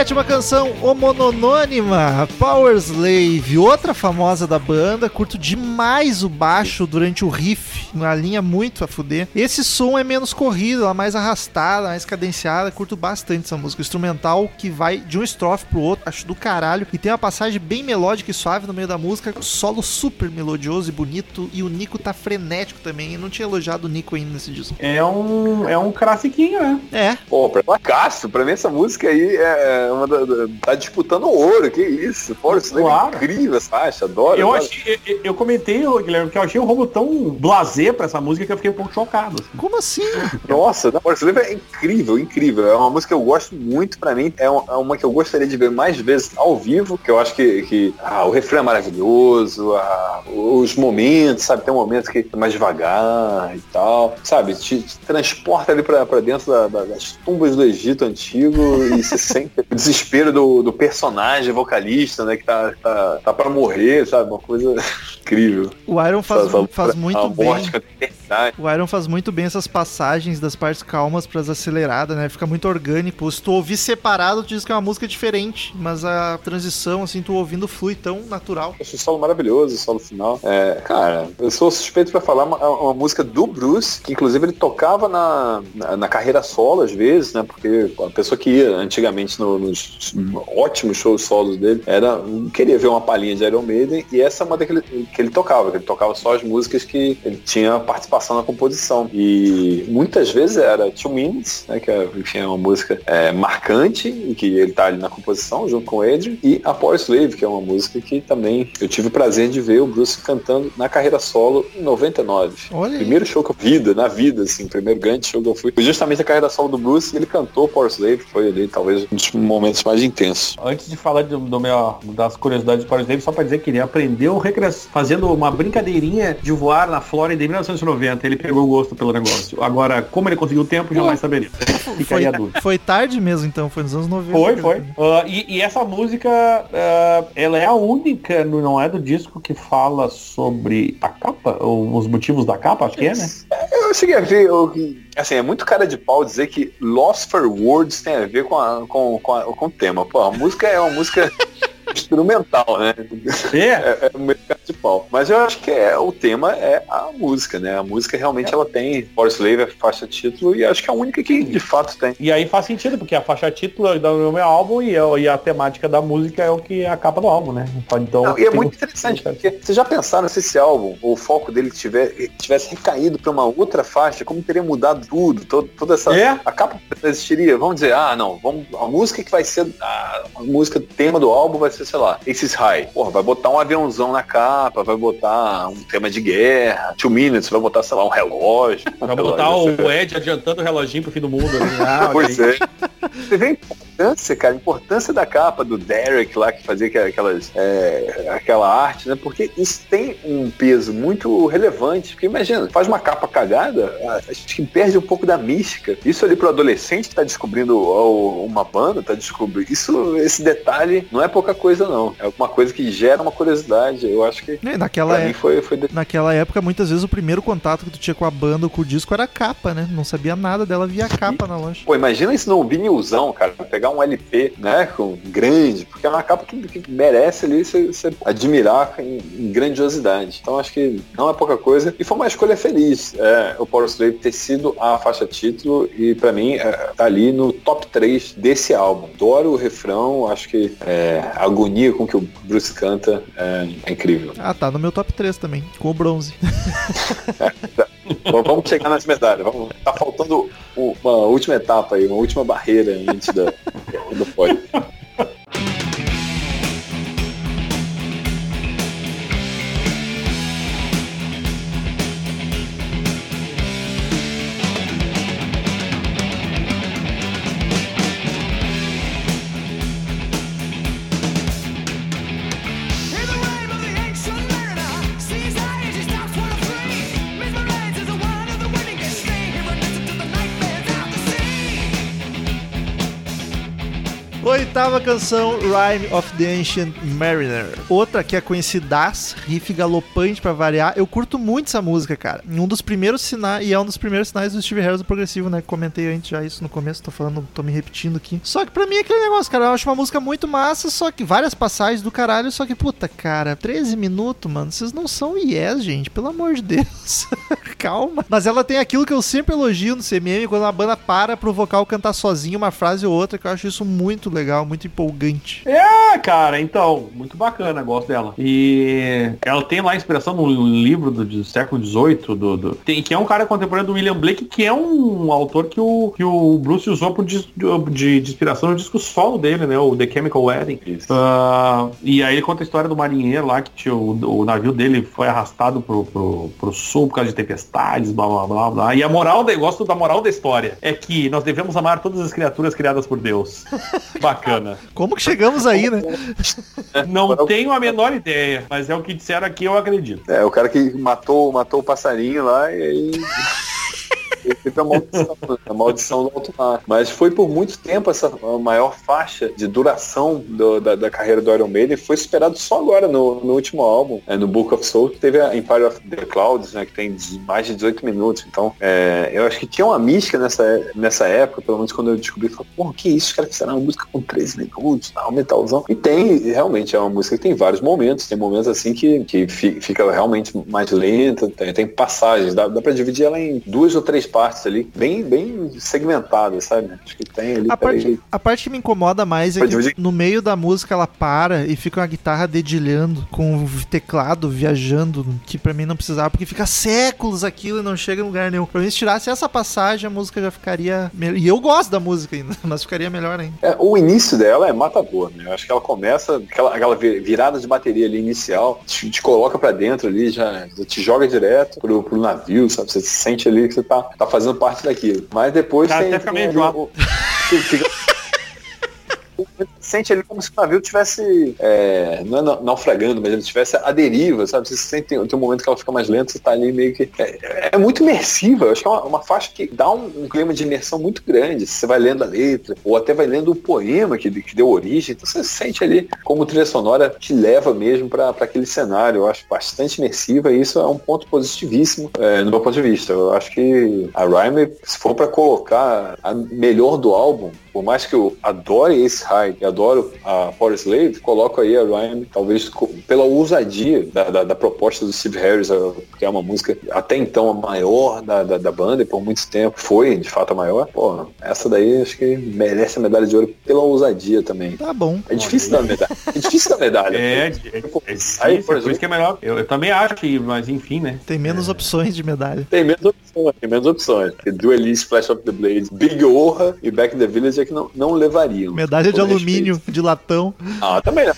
Sétima canção, homononônima, Power Slave, outra famosa da banda. Curto demais o baixo durante o riff, uma linha muito a fuder. Esse som é menos corrido, ela é mais arrastada, mais cadenciada. Curto bastante essa música. Instrumental que vai de um estrofe pro outro, acho do caralho. E tem uma passagem bem melódica e suave no meio da música. Solo super melodioso e bonito. E o Nico tá frenético também. Eu não tinha elogiado o Nico ainda nesse disco. É um, é um classiquinho, né? É, Pô, pra Lacasso, pra mim essa música aí é uma da, da- tá disputando ouro, que isso. Pô, isso daí Claro. é incrível essa faixa, adoro. Eu, achei, eu, eu comentei, ô, Guilherme, que eu achei o Romulo tão blasé pra essa música que eu fiquei um pouco chocado. assim. como assim? Nossa, não, livro é incrível, incrível. É uma música que eu gosto muito, pra mim. É um- é uma que eu gostaria de ver mais vezes ao vivo, que eu acho que, que ah, o refrão é maravilhoso, ah, os momentos, sabe? Tem um momento que é mais devagar e tal, sabe? Te, te transporta ali pra, pra dentro da- da- das tumbas do Egito antigo e se sente desespero do, do personagem vocalista, né? Que tá, tá, tá pra morrer, sabe? Uma coisa incrível. O Iron faz, Essa- faz muito bem. O Iron faz muito bem essas passagens das partes calmas pras aceleradas, né? Fica muito orgânico. Se tu ouvir separado, tu diz que é uma música diferente, mas a transição, assim, tu ouvindo flui tão natural. Acho o solo maravilhoso, o solo final. É, cara, eu sou suspeito pra falar uma, uma música do Bruce, que inclusive ele tocava na, na, na carreira solo às vezes, né? Porque a pessoa que ia antigamente no, no últimos ótimos shows solos dele, era queria ver uma palhinha de Iron Maiden e essa é uma daquele que ele tocava, que ele tocava só as músicas que ele tinha participação na composição. E muitas vezes era Two Minutes, né, que é, enfim, é uma música é, marcante e que ele tá ali na composição junto com o Adrian, e a Power Slave, que é uma música que também eu tive o prazer de ver o Bruce cantando na carreira solo em 99. Olha. Primeiro show que eu vida, na vida, assim, primeiro grande show que eu fui. Foi justamente a carreira solo do Bruce e ele cantou Power Slave, foi ali talvez um dos momentos mais intensos. Antes de falar do, do meu, das curiosidades do Power Slave, só pra dizer que ele aprendeu regress- fazendo uma brincadeirinha de voar na Flórida em 1990. Ele pegou o gosto pelo negócio. Agora, como ele conseguiu o tempo, jamais saberia. Fica aí a dúvida. Foi tarde mesmo, então, foi nos anos 90. Foi, foi. Ah, e, e essa música, ah, ela é a única, não é do disco que fala sobre a capa? Ou os motivos da capa, acho que é, né? Eu cheguei a ver, eu- assim, é muito cara de pau dizer que Lost for Words tem a ver com, a- com, com, a- com o tema. Pô, a música é uma música instrumental, né? É. É, é pau. Mas eu acho que é, o tema é a música, né? A música realmente ela tem Power Slave, é faixa título, e acho que é a única que de fato tem. E aí faz sentido, porque a faixa título do meu álbum e, a- e a temática da música é o que é a capa do álbum, né? Então, Não, e é muito interessante, porque vocês já pensaram se esse álbum, o foco dele tiver, tivesse recaído para uma outra faixa, como teria mudado tudo, todo, toda essa. É. A capa existiria. Vamos dizer, ah, não, vamos, a música que vai ser. A, a música tema do álbum vai ser, sei lá, Aces High. Porra, vai botar um aviãozão na capa, vai botar um tema de guerra, Two Minutes, vai botar, sei lá, um relógio. Vai botar o Ed adiantando o reloginho pro fim do mundo. ali. Ah, Pois é. Você vê a importância, cara, a importância da capa do Derek lá que fazia aquela- aquelas, é, aquela arte, né? Porque isso tem um peso muito relevante. Porque imagina, faz uma capa cagada, a gente que perde um pouco da mística. Isso ali pro adolescente que tá descobrindo uma banda, tá descobrindo. Isso, esse detalhe não é pouca coisa, não. É alguma coisa que gera uma curiosidade. Eu acho que É, naquela, mim é- foi, foi naquela época, muitas vezes, o primeiro contato que tu tinha com a banda ou com o disco era a capa, né? Não sabia nada dela via a capa na loja. Pô, imagina isso num vinilzão, cara. Pegar um LP, né, com grande, porque é uma capa que, que merece ali você, admirar em, em grandiosidade. Então acho que não é pouca coisa. E foi uma escolha feliz. É, o Power Slave ter sido a faixa título e pra mim é, tá ali no top 3 desse álbum. Adoro o refrão, acho que é, a agonia com que o Bruce canta é, é incrível. Ah, tá no meu top 3 também, com o bronze. Bom, vamos chegar nas medalhas. Vamos, tá faltando uma última etapa aí, uma última barreira antes da, do pódio. Canção, Rhyme of the Ancient Mariner. Outra que é conhecidas, riff galopante pra variar. Eu curto muito essa música, cara. Um dos primeiros sinais, e é um dos primeiros sinais do Steve Harris do progressivo, né? Comentei antes já isso no começo, tô falando, tô me repetindo aqui. Só que pra mim é aquele negócio, cara. Eu acho uma música muito massa, só que várias passagens do caralho, só que, puta, cara, 13 minutos, mano. Vocês não são yes, gente, pelo amor de Deus. Calma. Mas ela tem aquilo que eu sempre elogio no CMM, quando a banda para pro vocal cantar sozinho uma frase ou outra, que eu acho isso muito legal, muito empolgante. É, cara, então, muito bacana, gosto dela. E ela tem lá inspiração no livro do, do século XVIII, do, do- tem, que é um cara contemporâneo do William Blake, que é um autor que o, que o Bruce usou por dis- de, de inspiração no disco solo dele, né? O The Chemical Wedding. Ah, e aí ele conta a história do marinheiro lá, que tinha, o, o navio dele foi arrastado pro, pro, pro sul por causa de tempestades, blá blá blá blá. E a moral, da, eu gosto da moral da história, é que nós devemos amar todas as criaturas criadas por Deus. Bacana. Como que chegamos aí, né? Não tenho a menor ideia, mas é o que disseram aqui, eu acredito. É, o cara que matou, matou o passarinho lá e aí. Teve a maldição, né? a maldição do alto mar. Mas foi por muito tempo essa maior faixa de duração do- da, da carreira do Iron Maiden. Foi superado só agora no, no último álbum, é, no Book of Souls, que teve a Empire of the Clouds, né, que tem mais de 18 minutos. Então, é, eu acho que tinha uma mística nessa, nessa época, pelo menos quando eu descobri, eu falei, porra, que isso? Os caras fizeram uma música com 13 minutos, tal, metalzão. E tem, realmente, é uma música que tem vários momentos. Tem momentos assim que, que fi- fica realmente mais lenta, tem, tem passagens. Dá, dá pra dividir ela em duas ou três partes partes ali, bem, bem segmentadas, sabe? Acho que tem ali. A parte, a parte que me incomoda mais é Pode que dividir. no meio da música ela para e fica uma guitarra dedilhando com o teclado viajando, que pra mim não precisava, porque fica séculos aquilo e não chega em lugar nenhum. Pra mim, se tirasse essa passagem, a música já ficaria. melhor. E eu gosto da música ainda, mas ficaria melhor ainda. É, o início dela é matador, né? Eu acho que ela começa, aquela, aquela vi- virada de bateria ali inicial, te, te coloca pra dentro ali, já, já te joga direto pro, pro navio, sabe? Você se sente ali que você tá, tá fazendo parte daquilo. Mas depois Cara, tem, até fica meio o- o- fica- sente ali como se o navio tivesse é, não é na- naufragando, mas ele tivesse a deriva, sabe? Você sente tem, tem um momento que ela fica mais lenta, você tá ali meio que. É, é muito imersiva. Eu acho que é uma, uma faixa que dá um, um clima de imersão muito grande. Você vai lendo a letra, ou até vai lendo o poema que, que deu origem. Então você sente ali como trilha sonora te leva mesmo para aquele cenário. Eu acho bastante imersiva e isso é um ponto positivíssimo é, no meu ponto de vista. Eu acho que a Rhyme, se for para colocar a melhor do álbum, por mais que eu adore Ace High e adoro a Power Slave, coloco aí a Ryan, talvez pela ousadia da, da- da proposta do Steve Harris, que é uma música até então a maior da, da, da banda e por muito tempo foi de fato a maior. Pô, essa daí acho que merece a medalha de ouro pela ousadia também. Tá bom. É difícil dar medalha. É difícil dar medalha. É, é, é difícil, Aí, é por isso que é melhor. Eu, eu também acho que, mas enfim, né? Tem menos opções de medalha. Tem menos opções, tem menos opções. Duelist, Flash of the Blade, Big Orra e Back in the Village é que não, não levariam. Medalha de Com alumínio, de latão. Ah, também não.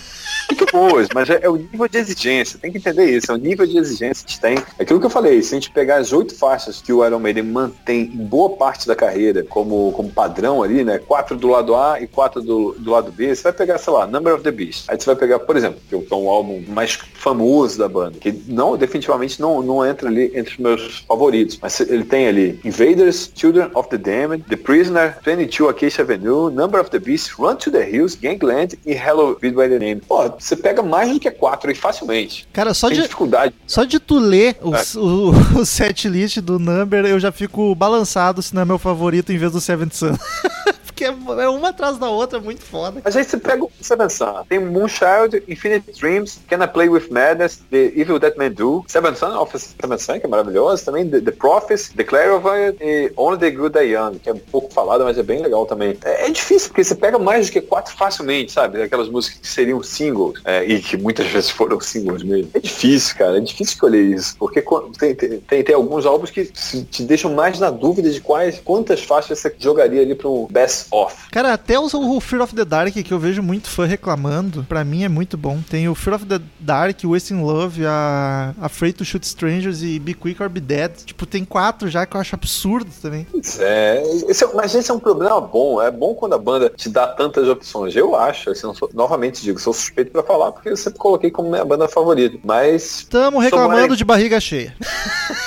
Muito boas, mas é, é o nível de exigência, tem que entender isso, é o nível de exigência que tem. É aquilo que eu falei, se a gente pegar as oito faixas que o Iron Maiden mantém em boa parte da carreira como, como padrão ali, né? Quatro do lado A e quatro do, do lado B, você vai pegar, sei lá, Number of the Beast. Aí você vai pegar, por exemplo, que é um álbum mais famoso da banda, que não, definitivamente não, não entra ali entre os meus favoritos, mas ele tem ali Invaders, Children of the Damned, The Prisoner, 22 Acacia Avenue, Number of the Beast, Run to the Hills, Gangland e Hello Be by the Name. Pô, você pega mais do que quatro aí facilmente. Cara, só Tem de, dificuldade. só de tu ler o, É. o, o set list do Number, eu já fico balançado se não é meu favorito em vez do Seventh Sun. Porque é uma atrás da outra, é muito foda. Mas aí você pega o Seven Sun, tem Moonchild, Infinite Dreams, Can I Play With Madness, The Evil That Men Do, Seven Sun, of Seven Sun, que é maravilhoso, também The, the Prophets, The Clairvoyant e Only the Good Die Young, que é um pouco falada, mas é bem legal também. É, é difícil, porque você pega mais do que quatro facilmente, sabe? Aquelas músicas que seriam singles, é, e que muitas vezes foram singles mesmo. É difícil, cara, é difícil escolher isso, porque tem, tem, tem, alguns álbuns que te deixam mais na dúvida de quais, quantas faixas você jogaria ali para um best off. Cara, até o, o Fear of the Dark, que eu vejo muito fã reclamando, pra mim é muito bom. Tem o Fear of the Dark, Wasting Love, a Afraid to Shoot Strangers e Be Quick or Be Dead. Tipo, tem quatro já que eu acho absurdo também. Pois É, esse é- mas esse é um problema bom. É bom quando a banda te dá tantas opções. Eu acho, assim, sou- novamente digo, sou suspeito pra falar, porque eu sempre coloquei como minha banda favorita. Mas Tamo reclamando Somara- de barriga cheia.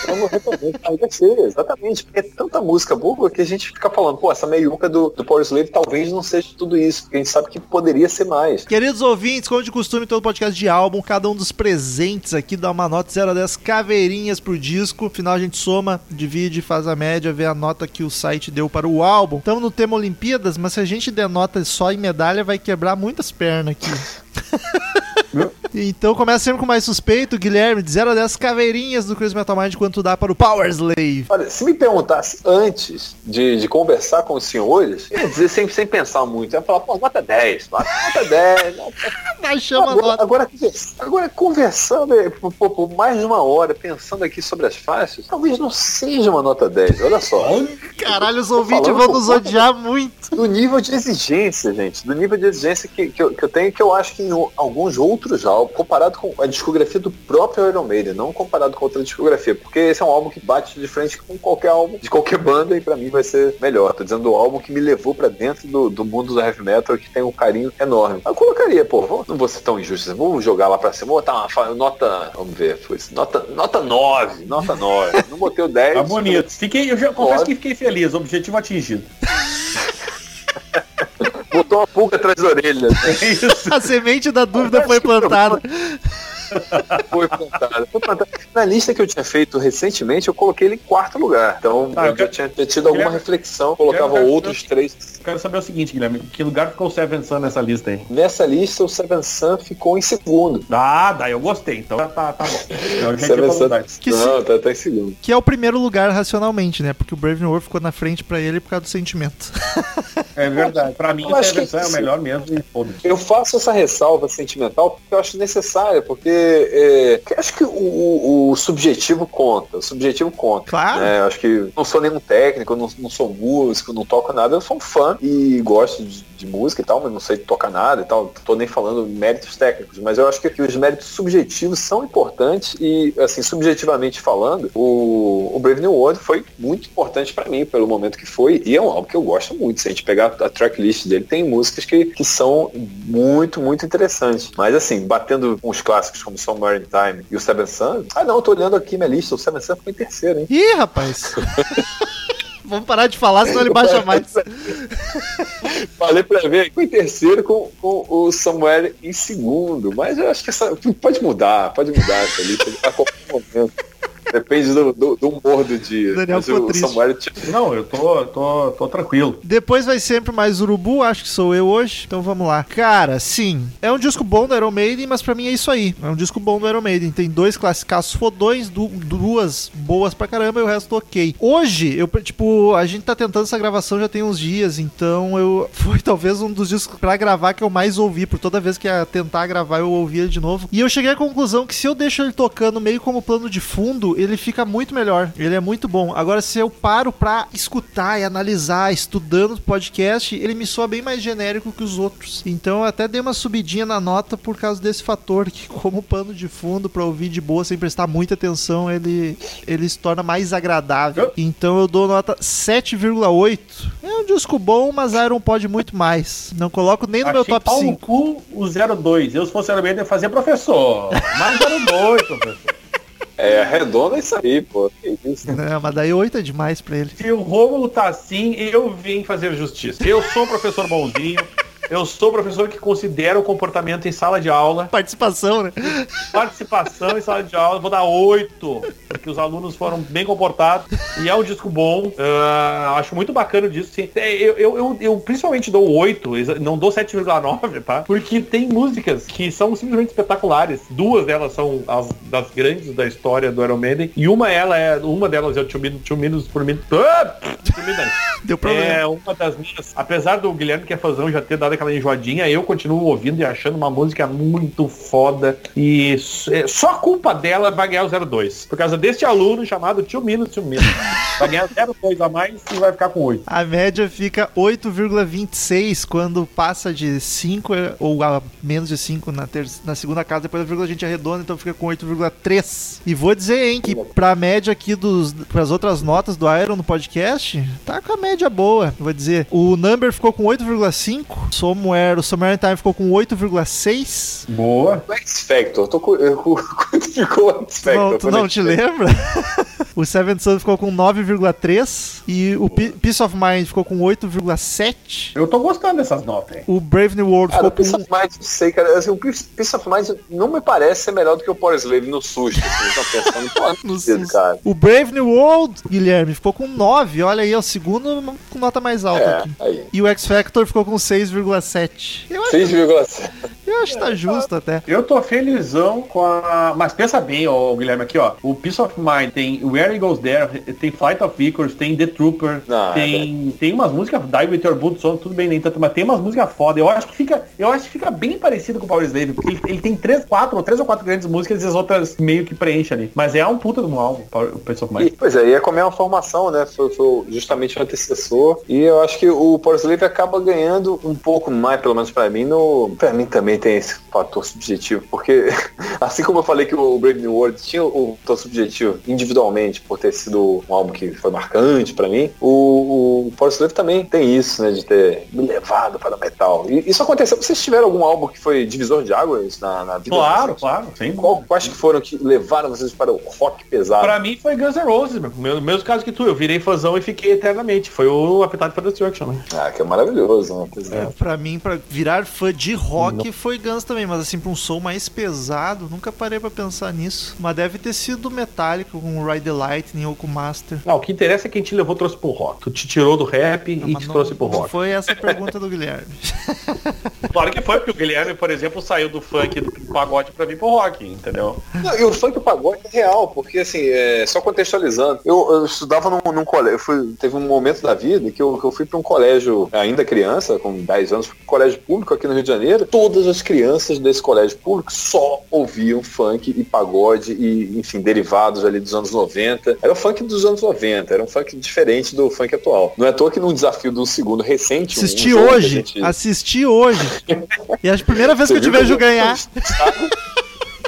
vamos recomendo. Aí vai ser, exatamente. Porque é tanta música boa que a gente fica falando, pô, essa meiuca do, do Power Slave talvez não seja tudo isso, porque a gente sabe que poderia ser mais. Queridos ouvintes, como de costume, todo podcast de álbum, cada um dos presentes aqui dá uma nota 0 a 10 caveirinhas pro disco. No final a gente soma, divide, faz a média, vê a nota que o site deu para o álbum. Estamos no tema Olimpíadas, mas se a gente der nota só em medalha, vai quebrar muitas pernas aqui. Então começa sempre com mais suspeito, Guilherme, de 0 a 10 caveirinhas do Crazy Metal Mind, quanto dá para o Power Slave. Olha, se me perguntasse antes de, de conversar com os senhores, eu ia dizer sempre sem pensar muito. Eu ia falar, pô, nota 10, nota, nota 10, nota Mas chama Agora, nota. agora, agora, conversando eh, por, por- por mais de uma hora, pensando aqui sobre as faixas, talvez não seja uma nota 10, olha só. Caralho, os ouvintes vão nos odiar muito. Do nível de exigência, gente. Do nível de exigência que, que, eu, que eu tenho, que eu acho que em alguns outros álbuns, comparado com a discografia do próprio Iron Maiden, não comparado com outra discografia, porque esse é um álbum que bate de frente com qualquer álbum de qualquer banda e pra mim vai ser melhor. Tô dizendo do álbum que me levou pra dentro do, do mundo do heavy metal que tem um carinho enorme. Eu colocaria, pô, vou- não vou ser tão injusto, vou jogar lá pra cima, vou botar uma nota, vamos ver, foi isso, nota, nota 9, nota 9. Não botei o 10. Tá bonito. Fiquei, eu já confesso que fiquei feliz. Objetivo atingido. Botou uma pulga atrás da orelha. É isso. A semente da dúvida foi plantada. Foi. Foi. Na lista que eu tinha feito recentemente, eu coloquei ele em quarto lugar. Então Ah, eu eu, quero- já tinha, tinha tido alguma quero- reflexão, colocava quero- outros três. Eu quero saber o seguinte, Guilherme. Que lugar ficou o Seven Sun nessa lista aí? Nessa lista, o Seven Sun ficou em segundo. Ah, daí eu gostei. Então tá, tá, tá bom. Seven Sun. Que Não, tá, tá em segundo. Que é o primeiro lugar racionalmente, né? Porque o Brave New World ficou na frente pra ele por causa do sentimento. É verdade. Pra mim, Eu o Seven Sun é o melhor mesmo. Eu faço essa ressalva sentimental porque eu acho necessária, porque é, que eu acho que o, o- subjetivo conta. O subjetivo conta. Claro. né? Acho que não sou nenhum técnico, não, não sou músico, não toco nada. Eu sou um fã e gosto de, de música e tal, mas não sei tocar nada e tal. Tô nem falando méritos técnicos, mas eu acho que, que os méritos subjetivos são importantes e, assim, subjetivamente falando, o, o Brave New World foi muito importante pra mim pelo momento que foi e é um álbum que eu gosto muito. Se a gente pegar a tracklist dele, tem músicas que, que são muito, muito interessantes. Mas, assim, batendo com os clássicos como Somewhere in Time e o Seven Sun, ah, não, eu tô olhando aqui minha lista, o Seven Sun foi em terceiro, hein? Ih, rapaz! Vamos parar de falar, senão ele baixa mais. Falei pra ver, foi em terceiro com, com o Samuel em segundo. Mas eu acho que essa. Pode mudar, pode mudar essa lista a qualquer momento. Depende do, do- do humor do dia. Daniel Mas ficou o triste. Samuel tinha- Não, eu tô, tô, tô tranquilo. Depois vai sempre mais Urubu, acho que sou eu hoje, então vamos lá. Cara, sim, é um disco bom do Iron Maiden, mas pra mim é isso aí. É um disco bom do Iron Maiden. Tem dois classicaços fodões, du- duas boas pra caramba e o resto ok. Hoje, eu, tipo, a gente tá tentando essa gravação já tem uns dias, então eu foi talvez um dos discos pra gravar que eu mais ouvi, por toda vez que ia tentar gravar eu ouvia ele de novo. E eu cheguei à conclusão que se eu deixo ele tocando meio como plano de fundo, ele fica muito melhor. Ele é muito bom. Agora, se eu paro pra escutar e analisar, estudando o podcast, ele me soa bem mais genérico que os outros. Então eu até dei uma subidinha na nota por causa desse fator, que como pano de fundo pra ouvir de boa, sem prestar muita atenção, ele, ele se torna mais agradável. Então eu dou nota 7,8. É um disco bom, mas Iron pode muito mais. Não coloco nem no meu Achei top pau no 5. cu o 02. Eu, se fosse Maiden, eu fazia professor. Mas 02, professor. É, arredonda isso aí, pô. Que isso? Não, mas daí 8 é demais pra ele. Se o Rômulo tá assim, eu vim fazer justiça. Eu sou um professor bonzinho. Eu sou um professor que considera o comportamento em sala de aula. Participação, né? Participação em sala de aula, vou dar oito, porque os alunos foram bem comportados. E é um disco bom. ah, acho muito bacana o disco. Sim. É, Eu, eu, eu, eu principalmente dou oito, não dou 7,9, tá? Porque tem músicas que são simplesmente espetaculares. Duas delas são as das grandes da história do Iron Maiden. E uma, ela é, uma delas é o Two Minutes, por Minute. Ah! Deu problema. É uma das minhas. Apesar do Guilherme que é fãzão já ter dado aquela enjoadinha, eu continuo ouvindo e achando uma música muito foda. E é, só a culpa dela vai ganhar o 02. Por causa deste aluno chamado Tio Minutes, Tio Minutes. Vai ganhar 02 a mais e vai ficar com 8. A média fica 8,26 quando passa de 5 ou a menos de 5 na, na segunda casa, depois a vírgula a gente arredonda, então fica com 8,3. E vou dizer, hein, que pra média aqui dos pras outras notas do Iron no podcast, tá com a média boa. Vou dizer, o Number ficou com 8,5, Somewhere, o Somewhere in Time ficou com 8,6. Boa. O X Factor, tô com. eu- Quanto ficou o X Factor? não, tu não te lembra? o Seven Sun ficou com 9,3 e o Pe- Peace of Mind ficou com 8,7. Eu tô gostando dessas notas, hein? O Brave New World Cara, o ficou Peace com of Mind, não sei, cara. Assim, o Peace Peace of Mind não me parece ser melhor do que o Power Slave no susto. Assim, pensando, pô, No susto, cara. O Brave New World, Guilherme, ficou com 9. Olha aí, é o segundo com nota mais alta É, aqui. aí. E o X Factor ficou com 6,7. Eu, acho- 6,7. eu acho que tá justo até. Eu tô felizão com a. Mas pensa bem, ó, Guilherme, aqui, ó. O Peace of Mind tem Where He Goes There, tem Flight of Icarus, tem The Trooper, Não, tem, tem umas músicas, Die With Your Boots On, tudo bem, nem tanto, mas tem umas músicas foda. Eu acho que fica, eu acho que fica bem parecido com o Power Slave, porque ele, ele tem três, quatro, ou três ou quatro grandes músicas e as outras meio que preenchem ali. Mas é um puta do álbum, o Mind. E, pois é, e é com a mesma formação, né? Foi, foi justamente o antecessor. E eu acho que o Power Slave acaba ganhando um pouco mais, pelo menos pra mim. No, pra mim também tem esse fator subjetivo. Porque, assim como eu falei que o Brave New World tinha o fator subjetivo individualmente, por ter sido um álbum que foi marcante pra mim, o, o Slave também tem isso, né? De ter me levado para o metal. E isso aconteceu. Vocês tiveram algum álbum que foi divisor de águas na, na vida? Claro, claro, sem Qual, quais que foram que levaram vocês para o rock pesado? Pra mim foi Guns N' Roses, meu. Meu- Mesmo caso que tu, eu virei fãzão e fiquei eternamente. Foi o Appetite for Destruction, né? Ah, que é maravilhoso. Uma coisa Pra mim, pra virar fã de rock, foi Guns também, mas assim, pra um som mais pesado, nunca parei pra pensar nisso. Mas deve ter sido Metallica com o Ride the Lightning ou com o Master. Não, o que interessa é quem te levou trouxe pro rock. Tu te tirou do rap Não, e te não- trouxe pro rock. foi essa a pergunta do Guilherme. Claro que foi, porque o Guilherme, por exemplo, saiu do funk do pagode pra vir pro rock, entendeu? Não, e o funk pagode é real, porque assim, é, só contextualizando, eu, eu estudava num, num colégio, fui- teve um momento da vida que eu, que eu fui para um colégio, ainda criança, com 10 anos, um colégio público aqui no Rio de Janeiro, todas as crianças desse colégio público só ouviam funk e pagode e, enfim, derivados ali dos anos 90. Era o funk dos anos 90, era um funk diferente do funk atual. Não é à toa que num desafio do segundo recente, um- um Assisti a hoje, gente- assisti hoje. E é a primeira vez que eu te Você vejo ganhar.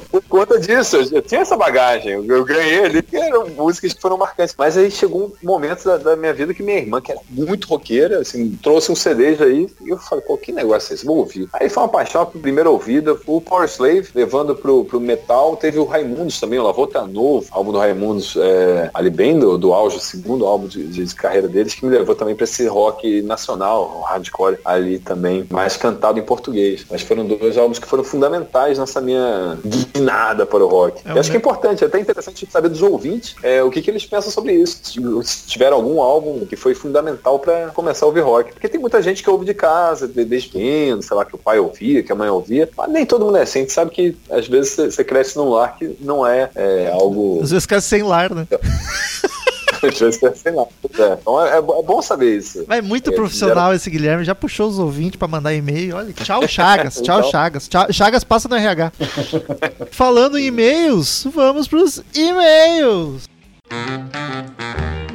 Por conta disso, eu, eu tinha essa bagagem. Eu, eu ganhei ali, que eram músicas que foram marcantes. Mas aí chegou um momento da, da minha vida que minha irmã, que era muito roqueira, assim, trouxe um CD aí, e eu falei, pô, que negócio é esse? Vou ouvir. Aí foi uma paixão pro primeira ouvida, o Power Slave, levando pro, pro metal. Teve o Raimundos também, o Lavô tá novo, álbum do Raimundos, é, ali bem do, do auge, segundo álbum de, de carreira deles, que me levou também pra esse rock nacional, hardcore ali também, mais cantado em português. Mas foram dois álbuns que foram fundamentais nessa minha guinada para o rock. É E acho um- que é importante, é até interessante saber dos ouvintes é, o que, que eles pensam sobre isso. Se tiveram algum álbum que foi fundamental para começar a ouvir rock. Porque tem muita gente que ouve de casa, de- desde pequeno, sei lá, que o pai ouvia, que a mãe ouvia. Mas nem todo mundo é assim. A gente sabe que às vezes você- cresce num lar que não é, é, algo. Às vezes fica sem lar, né? Então é, é bo- bom saber isso. Vai muito É, profissional esse Guilherme, já puxou os ouvintes pra mandar e-mail. Olha, tchau Chagas, tchau Então. Chagas. Tchau- Chagas passa no RH. Falando em e-mails, vamos pros e-mails.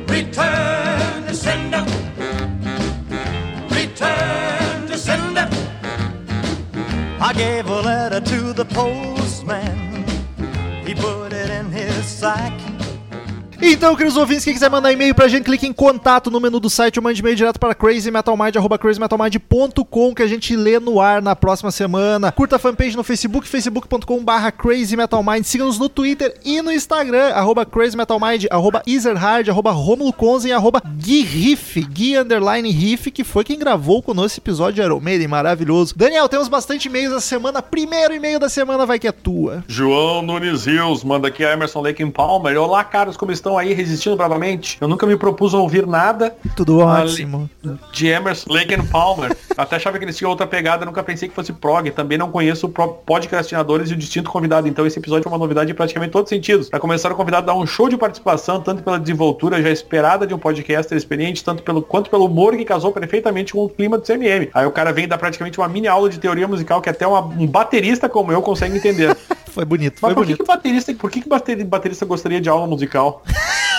Return to sender. Return to sender. I gave a letter to the postman. He put it in his sack. Então, queridos ouvintes, quem quiser mandar e-mail pra gente, clique em contato no menu do site ou mande e-mail direto para crazymetalmind, arroba crazymetalmind.com que a gente lê no ar na próxima semana. Curta a fanpage no Facebook, facebook.com barra crazymetalmind. Siga-nos no Twitter e no Instagram, arroba crazymetalmind, arroba easerhard, arroba romulo Conzen, arroba Gui Riff, Gui underline Riff, que foi quem gravou conosco esse episódio de Iron Maiden, maravilhoso. Daniel, temos bastante e-mails da semana. Primeiro e-mail da semana vai que é tua. João Nunes Rios manda aqui a Emerson Lake em Palmer. Olá, caros, como estão aí resistindo bravamente? Eu nunca me propus a ouvir nada Tudo ótimo. de Emerson Lake and Palmer. Até achava que eles tinham outra pegada, nunca pensei que fosse prog. Também não conheço o podcastinadores e o distinto convidado. Então esse episódio foi uma novidade em praticamente todos os sentidos. Para começar, o convidado dá um show de participação, tanto pela desenvoltura já esperada de um podcaster experiente, tanto pelo quanto pelo humor que casou perfeitamente com o clima do CMM. Aí o cara vem dar praticamente uma mini aula de teoria musical que até uma- um baterista como eu consegue entender. Foi bonito, Mas foi por que, bonito. que baterista, por que, que bateri- baterista gostaria de aula musical?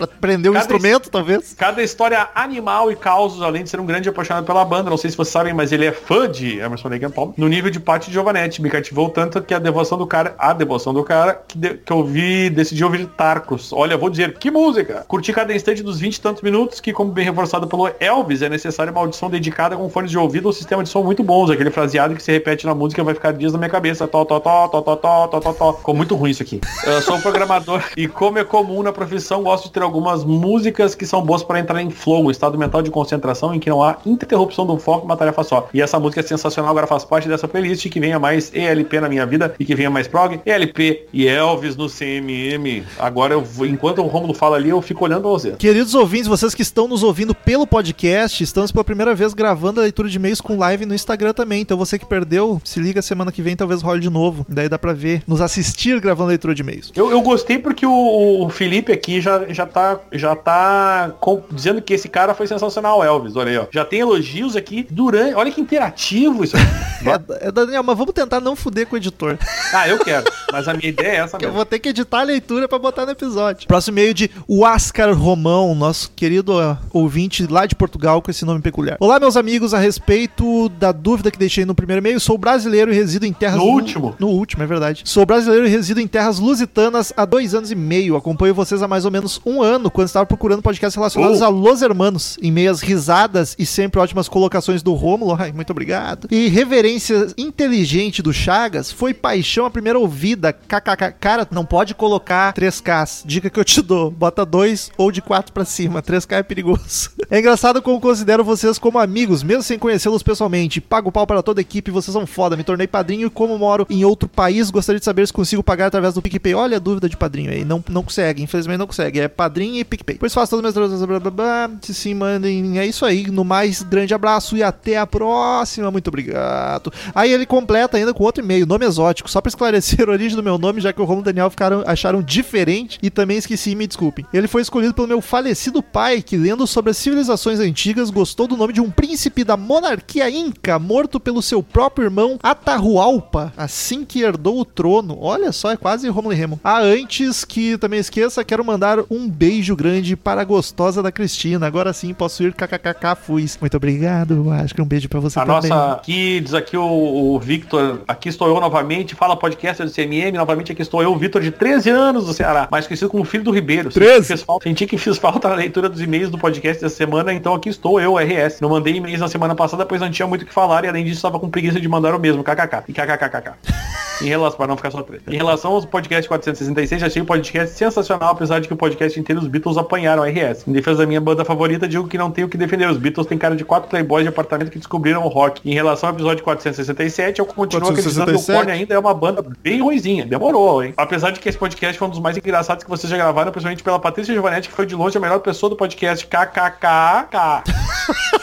Pra prender um cada instrumento, talvez. Cada história animal e causos, além de ser um grande apaixonado pela banda. Não sei se vocês sabem, mas ele é fã de Emerson Lake and Palmer. No nível de Paty Giovanetti. Me cativou tanto que a devoção do cara, a devoção do cara, que, de, que eu vi, decidi ouvir Tarcos. Olha, vou dizer, que música! Curti cada instante dos 20 e tantos minutos, que como bem reforçado pelo Elvis, é necessária uma audição dedicada com fones de ouvido ou sistema de som muito bons. Aquele fraseado que se repete na música vai ficar dias na minha cabeça. Tó, tó, tó, tó, tó, tó, tó, tó. Ficou muito ruim isso aqui. Eu sou um programador e como é comum na profissão, gosto de ter algumas músicas que são boas para entrar em flow, um estado mental de concentração em que não há interrupção do foco em uma tarefa só. E essa música é sensacional, agora faz parte dessa playlist que venha mais ELP na minha vida e que venha mais prog, ELP e Elvis no CMM. Agora eu vou, enquanto o Romulo fala ali, eu fico olhando você. Queridos ouvintes, vocês que estão nos ouvindo pelo podcast, estamos pela primeira vez gravando a leitura de e-mails com live no Instagram também. Então você que perdeu, se liga semana que vem, talvez role de novo. Daí dá pra ver, nos assistir gravando a leitura de e-mails. Eu, eu gostei porque o, o Felipe aqui já, já tá, já tá com- dizendo que esse cara foi sensacional, Elvis. Olha aí, ó. Já tem elogios aqui durante. Olha que interativo isso. aqui. É, é, Daniel, mas vamos tentar não fuder com o editor. ah, eu quero. Mas a minha ideia é essa Que eu mesmo. vou ter que editar a leitura pra botar no episódio. Próximo e-mail de Oscar Romão, nosso querido ó, ouvinte lá de Portugal com esse nome peculiar. Olá, meus amigos, a respeito da dúvida que deixei no primeiro e-mail, sou brasileiro e resido em terras... No último. No último, é verdade. Sou brasileiro e resido em terras lusitanas há dois anos e meio. Acompanho vocês há mais ou menos um ano, quando estava procurando podcasts relacionados Oh. a Los Hermanos, em meias risadas e sempre ótimas colocações do Rômulo. Ai, muito obrigado. E referência inteligente do Chagas foi paixão à primeira ouvida. KKK. Cara, não pode colocar 3Ks. Dica que eu te dou. Bota 2 ou de 4 pra cima. 3K é perigoso. É engraçado como considero vocês como amigos, mesmo sem conhecê-los pessoalmente. Pago pau para toda a equipe, vocês são foda. Me tornei padrinho e como moro em outro país, gostaria de saber se consigo pagar através do PicPay. Olha a dúvida de padrinho aí. Não, não consegue, infelizmente não consegue. É padrinho e PicPay. Pois faço todas as minhas blá. Se sim, mandem. É isso aí. No mais, grande abraço e até a próxima. Muito obrigado. Aí ele completa ainda com outro e-mail, nome exótico, só pra esclarecer a origem do meu nome, já que o Romulo e Daniel ficaram, acharam diferente e também esqueci, me desculpem. Ele foi escolhido pelo meu falecido pai, que lendo sobre as civilizações antigas, gostou do nome de um príncipe da monarquia inca, morto pelo seu próprio irmão Atahualpa, assim que herdou o trono. Olha só, é quase Romulo e Remo. Ah, antes que também esqueça, quero mandar um beijo grande para a gostosa da Cristina. Agora sim posso ir kkkk fui. Muito obrigado, acho que um beijo pra você A também. nossa, aqui diz aqui o, o Victor, aqui estou eu novamente, fala podcast do CMM, novamente aqui estou eu, Victor de 13 anos do Ceará, mais conhecido como filho do Ribeiro. 13? Senti que fiz falta, senti que fiz falta na leitura dos e-mails do podcast dessa semana, então aqui estou eu, RS. Não mandei e-mails na semana passada, pois não tinha muito o que falar e além disso estava com preguiça de mandar o mesmo, kkk. E kkkk. Em relação, para não ficar só treta. Em relação aos podcast 466, achei o podcast sensacional, apesar de que o podcast inteiro os Beatles apanharam a RS. Em defesa da minha banda favorita, digo que não tenho o que defender. Os Beatles têm cara de quatro playboys de apartamento que descobriram o rock. Em relação ao episódio 467, eu continuo acreditando que o 467? Korn ainda é uma banda bem ruizinha. Demorou, hein? Apesar de que esse podcast foi um dos mais engraçados que vocês já gravaram, principalmente pela Patrícia Giovanetti, que foi de longe a melhor pessoa do podcast KKKK.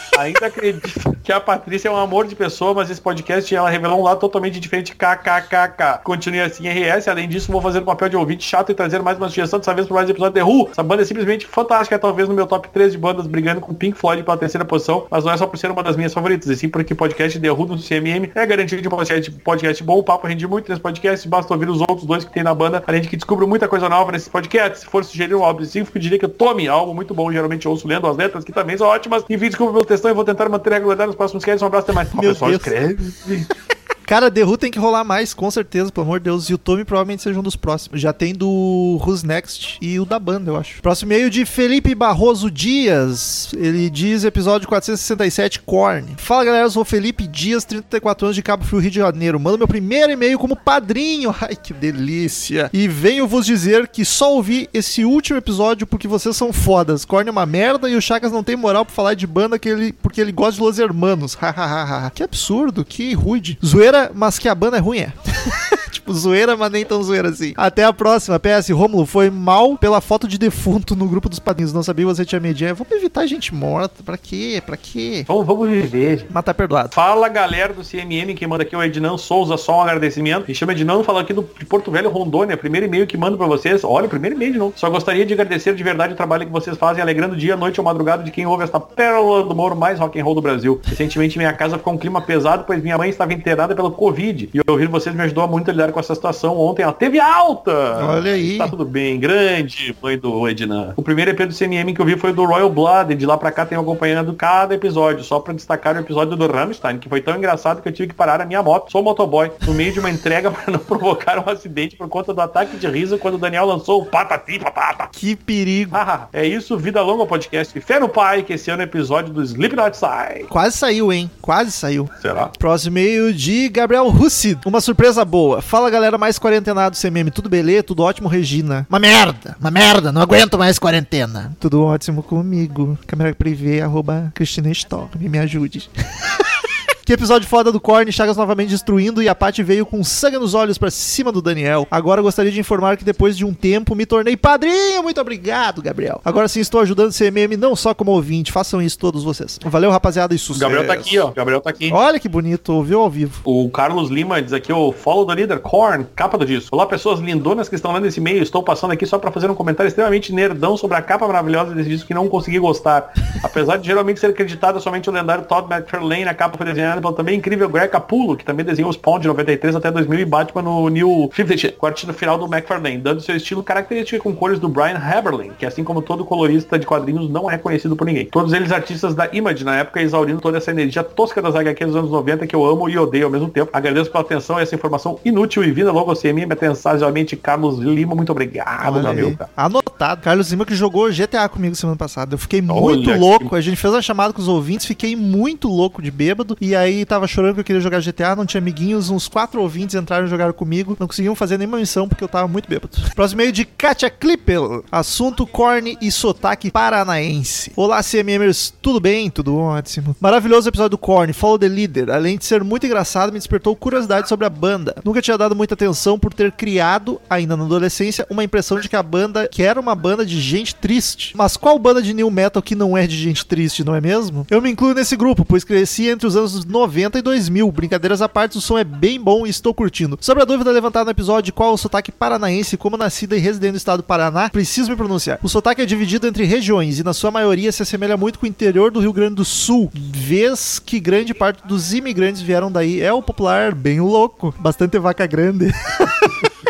Ainda acredito que a Patrícia é um amor de pessoa, mas esse podcast ela revelou um lado totalmente diferente KKKK. Continue assim, RS. Além disso, vou fazer o papel de ouvinte chato e trazer mais uma sugestão dessa vez por mais um episódio de Who. Essa banda é simplesmente fantástica, talvez no meu top 3 de bandas brigando com Pink Floyd pela terceira posição, mas não é só por ser uma das minhas favoritas, e sim porque podcast The Who do CMM é garantia de um podcast, podcast bom. O papo rende muito nesse podcast, basta ouvir os outros dois que tem na banda, além de que descubro muita coisa nova nesse podcast. Se for sugerir um álbum específico, diria que eu tome algo muito bom. Geralmente ouço lendo as letras, que também são ótimas. Enfim, desculpa pelo textão e vou tentar manter a regularidade nos próximos casts. Um abraço até mais. Meu pessoal, Deus. escreve. Cara, The Who tem que rolar mais, com certeza, pelo amor de Deus. E o Tommy provavelmente seja um dos próximos. Já tem do Who's Next e o da banda, eu acho. Próximo e-mail de Felipe Barroso Dias. Ele diz episódio 467, Korn. Fala galera, eu sou Felipe Dias, 34 anos de Cabo Frio, Rio de Janeiro. Mando meu primeiro e-mail como padrinho. Ai, que delícia. E venho vos dizer que só ouvi esse último episódio porque vocês são fodas. Korn é uma merda e o Chagas não tem moral pra falar de banda que ele, porque ele gosta de Los Hermanos. Hahaha. que absurdo, que rude. Zoeira, mas que a banda é ruim, é. tipo, zoeira, mas nem tão zoeira assim. Até a próxima. PS, Romulo, foi mal pela foto de defunto no grupo dos padrinhos. Não sabia que você tinha medinha. Vamos evitar gente morta. Pra quê? Pra quê? Vamos, vamos viver. Mas tá perdoado. Fala galera do CMM, quem manda aqui é o Ednan Souza, só um agradecimento. Me chama Ednan, falando aqui do, de Porto Velho, Rondônia. Primeiro e-mail que mando pra vocês. Olha, primeiro e-mail de novo. Só gostaria de agradecer de verdade o trabalho que vocês fazem, alegrando dia, noite ou madrugada de quem ouve esta pérola do Moro mais rock and roll do Brasil. Recentemente minha casa ficou um clima pesado, pois minha mãe estava internada pelo Covid. E ouvir vocês me ajudou muito a lidar com essa situação. Ontem ela teve alta. Olha aí. Tá tudo bem. Grande, mãe do Ednan. O primeiro EP do CMM que eu vi foi do Royal Blood. De lá pra cá tenho acompanhando cada episódio. Só pra destacar o episódio do Rammstein, que foi tão engraçado que eu tive que parar a minha moto. Sou motoboy. No meio de uma entrega pra não provocar um acidente por conta do ataque de riso quando o Daniel lançou o patati patata. Que perigo. Ah, é isso, vida longa podcast. Fé no pai, que esse ano é o episódio do Slipknot sai. Quase saiu, hein? Quase saiu. Será? Próximo e-mail de Gabriel Russi. Uma surpresa boa. Fala galera mais quarentenado CMM. Tudo beleza? Tudo ótimo, Regina. Uma merda. Uma merda. Não aguento mais quarentena. Tudo ótimo comigo. Câmera privê, arroba Cristina Storm. Me ajude. Que episódio foda do Korn, Chagas novamente destruindo e a Paty veio com sangue nos olhos pra cima do Daniel. Agora gostaria de informar que depois de um tempo me tornei padrinho. Muito obrigado, Gabriel. Agora sim estou ajudando o CMM não só como ouvinte. Façam isso todos vocês. Valeu, rapaziada, e O sucesso. Gabriel tá aqui, ó. Gabriel tá aqui. Olha que bonito, ouviu ao vivo. O Carlos Lima diz aqui o follow do líder Korn, capa do disco. Olá pessoas lindonas que estão lendo esse e-mail. Estou passando aqui só para fazer um comentário extremamente nerdão sobre a capa maravilhosa desse disco que não consegui gostar. Apesar de geralmente ser acreditado somente o lendário Todd McFarlane, a capa foi desenhada pelo também incrível Greg Capullo, que também desenhou o Spawn de 93 até 2000 e Batman no New 50 quarto final do McFarlane, dando seu estilo característico com cores do Brian Haberlin, que assim como todo colorista de quadrinhos não é conhecido por ninguém. Todos eles artistas da Image na época, exaurindo toda essa energia tosca das HQs dos anos 90 que eu amo e odeio ao mesmo tempo. Agradeço pela atenção e essa informação inútil e vinda logo ao CMM, atenciosamente Carlos Lima, muito obrigado, Olha meu amigo. Anotado. Carlos Lima que jogou GTA comigo semana passada. Eu fiquei Olha muito que- louco. A gente fez uma chamada com os ouvintes, fiquei muito louco de bêbado. E aí tava chorando que eu queria jogar GTA, não tinha amiguinhos, uns quatro ouvintes entraram e jogaram comigo, não conseguiam fazer nenhuma missão porque eu tava muito bêbado. Próximo e-mail de Katia Klippel, assunto corne e sotaque paranaense. Olá, CMMers, tudo bem? Tudo ótimo. Maravilhoso episódio do Korn, Follow the Leader. Além de ser muito engraçado, me despertou curiosidade sobre a banda. Nunca tinha dado muita atenção por ter criado, ainda na adolescência, uma impressão de que a banda que era uma banda de gente triste. Mas qual banda de new metal que não é de gente triste, não é mesmo? Eu me incluo nesse grupo, pois cresci entre os anos 90 e 2000. Brincadeiras à parte, o som é bem bom e estou curtindo. Sobre a dúvida levantada no episódio qual o sotaque paranaense, como nascida e residente no estado do Paraná, preciso me pronunciar. O sotaque é dividido entre regiões e, na sua maioria, se assemelha muito com o interior do Rio Grande do Sul, vez que grande parte dos imigrantes vieram daí. É o popular bem louco, bastante vaca grande.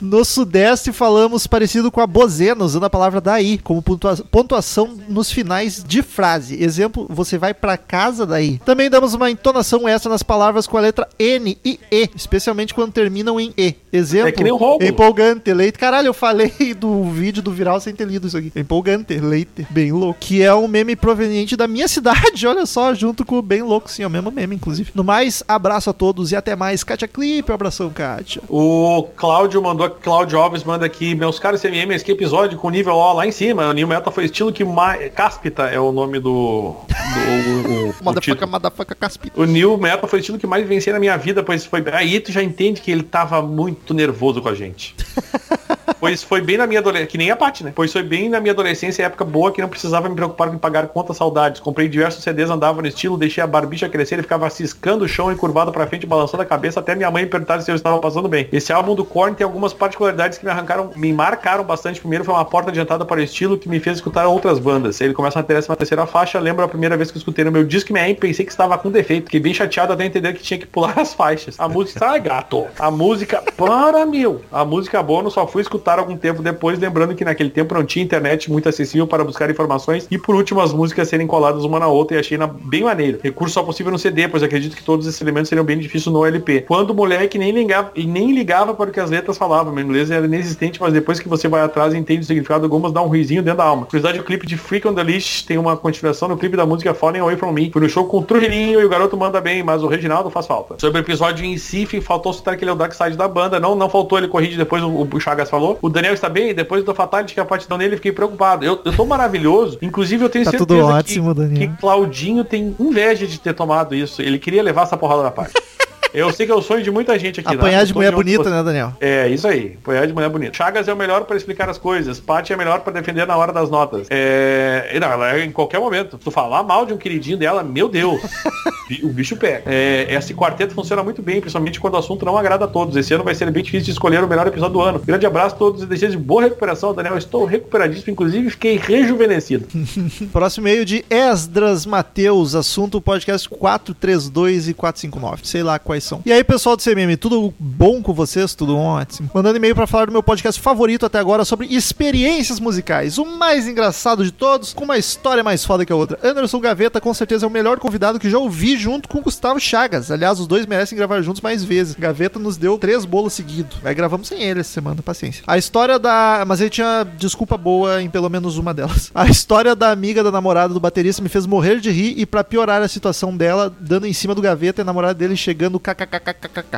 No Sudeste falamos parecido com a bozena, usando a palavra daí, como pontua- pontuação nos finais de frase. Exemplo, você vai pra casa daí. Também damos uma entonação extra nas palavras com a letra N e E, especialmente quando terminam em E. Exemplo, É que nem o empolgante, leite. Caralho, eu falei do vídeo do viral sem ter lido isso aqui. Empolgante, leite, bem louco. Que é um meme proveniente da minha cidade, olha só, junto com o bem louco, sim, é o mesmo meme, inclusive. No mais, abraço a todos e até mais. Kátia Clipe, um abração, Kátia. O Cláudio mandou, Cláudio Alves manda aqui, meus caros CMMs, que episódio com nível O lá em cima. O New Metal foi estilo que mais. Cáspita é o nome do. do o, o, o, Motherfucker, título. motherfucker, caspita. o New Metal foi o estilo que mais vencei na minha vida, pois foi. Aí tu já entende que ele tava muito nervoso com a gente. Pois foi bem na minha adolescência, que nem a Paty, né? Pois foi bem na minha adolescência, época boa, que não precisava me preocupar com pagar contas saudades. Comprei diversos CDs, andava no estilo, deixei a barbicha crescer e ficava ciscando o chão e curvado pra frente, balançando a cabeça até minha mãe perguntar se eu estava passando bem. Esse álbum do Korn tem algumas particularidades que me arrancaram, me marcaram bastante. Primeiro foi uma porta de entrada para o estilo que me fez escutar outras bandas. Ele começa na 13 terceira faixa, lembro a primeira vez que escutei no meu disco e pensei que estava com defeito. Fiquei bem chateado até entender que tinha que pular as faixas. A música, ai gato, a música, para meu, a música bônus só fui escutar algum tempo depois, lembrando que naquele tempo não tinha internet muito acessível para buscar informações e por último as músicas serem coladas uma na outra e achei na, bem maneiro. Recurso só possível no CD, pois acredito que todos esses elementos seriam bem difíceis no LP. Quando o moleque nem ligava, e nem ligava para o que as letras falavam, meu inglês era inexistente, mas depois que você vai atrás e entende o significado, algumas dá um risinho dentro da alma. Curiosidade, o clipe de Freak on the Leash tem uma continuação no clipe da música Falling Away From Me. Fui no show com o Trujillinho e o garoto manda bem, mas o Reginaldo faz falta. Sobre o episódio em si, faltou citar que ele é o Dark Side da banda. Não, não faltou ele corrige depois, o, o Chagas falou. O Daniel está bem, depois do Fatality que a partidão dele, fiquei preocupado. Eu, eu tô maravilhoso. Inclusive, eu tenho Tá certeza que, ótimo, Daniel. que Claudinho tem inveja de ter tomado isso. Ele queria levar essa porrada na parte. Eu sei que é o sonho de muita gente aqui. Apanhar né? de mulher onde bonita, você- né, Daniel? é, isso aí. Apanhar de mulher bonita. Chagas é o melhor para explicar as coisas. Paty é melhor para defender na hora das notas. É... Não, ela é em qualquer momento. Tu falar mal de um queridinho dela, meu Deus. o bicho pega. É, esse quarteto funciona muito bem, principalmente quando o assunto não agrada a todos. Esse ano vai ser bem difícil de escolher o melhor episódio do ano. Grande abraço a todos e desejo de boa recuperação, Daniel. Estou recuperadíssimo, inclusive fiquei rejuvenescido. Próximo e-mail de Esdras Mateus, assunto podcast 432 e 459. Sei lá quais são. E aí, pessoal do CMM, tudo bom com vocês? Tudo ótimo. Mandando e-mail pra falar do meu podcast favorito até agora sobre experiências musicais. O mais engraçado de todos, com uma história mais foda que a outra. Anderson Gaveta com certeza é o melhor convidado que já ouvi junto com Gustavo Chagas. Aliás, os dois merecem gravar juntos mais vezes. Gaveta nos deu três bolos seguidos. Aí gravamos sem ele essa semana, paciência. A história da. Mas ele tinha desculpa boa em pelo menos uma delas. A história da amiga da namorada do baterista me fez morrer de rir e pra piorar a situação dela, dando em cima do gaveta e a namorada dele chegando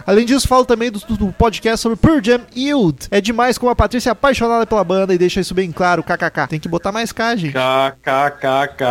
Além disso, falo também do, do podcast sobre Pearl Jam Yield. É demais como a Patrícia é apaixonada pela banda e deixa isso bem claro, kkk. Tem que botar mais K, gente. KKKK.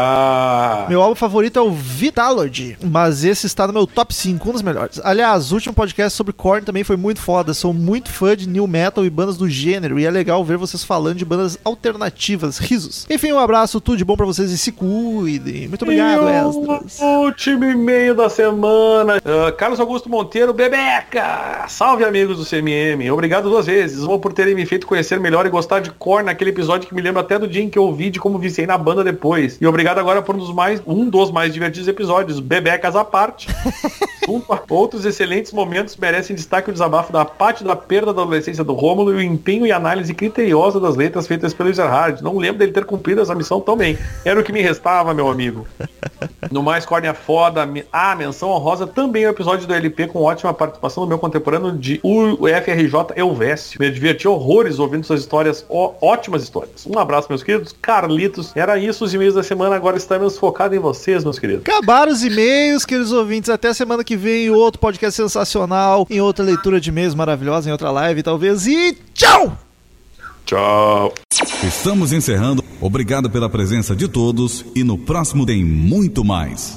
Meu álbum favorito é o Vitalogy, mas esse está no meu top 5, um dos melhores. Aliás, o último podcast sobre Korn também foi muito foda. Sou muito fã de new metal e bandas do gênero, e é legal ver vocês falando de bandas alternativas. Risos. Enfim, um abraço, tudo de bom pra vocês e se cuidem. Muito obrigado, E Esdras. último e-mail da semana. Ah, Carlos Augusto Monteiro, Bebeca! Salve, amigos do CMM. Obrigado duas vezes. Uma por terem me feito conhecer melhor e gostar de Korn naquele episódio que me lembra até do dia em que eu ouvi de como viciei na banda depois. E obrigado agora por um dos mais, um dos mais divertidos episódios, Bebecas à parte. Outros excelentes momentos merecem destaque o desabafo da parte da perda da adolescência do Rômulo e o empenho e análise criteriosa das letras feitas pelo Ezerhard. Não lembro dele ter cumprido essa missão tão bem. Era o que me restava, meu amigo. No mais, Corne é foda. Ah, menção honrosa também o episódio do LP Com ótima participação do meu contemporâneo de UFRJ Elvésio. Me diverti horrores ouvindo suas histórias, ó- ótimas histórias. Um abraço, meus queridos. Carlitos, era isso os e-mails da semana, agora estamos focados em vocês, meus queridos. Acabaram os e-mails, queridos ouvintes. Até semana que vem, outro podcast sensacional, em outra leitura de e-mails maravilhosa, em outra live, talvez. E tchau! Tchau. Estamos encerrando. Obrigado pela presença de todos e no próximo tem muito mais.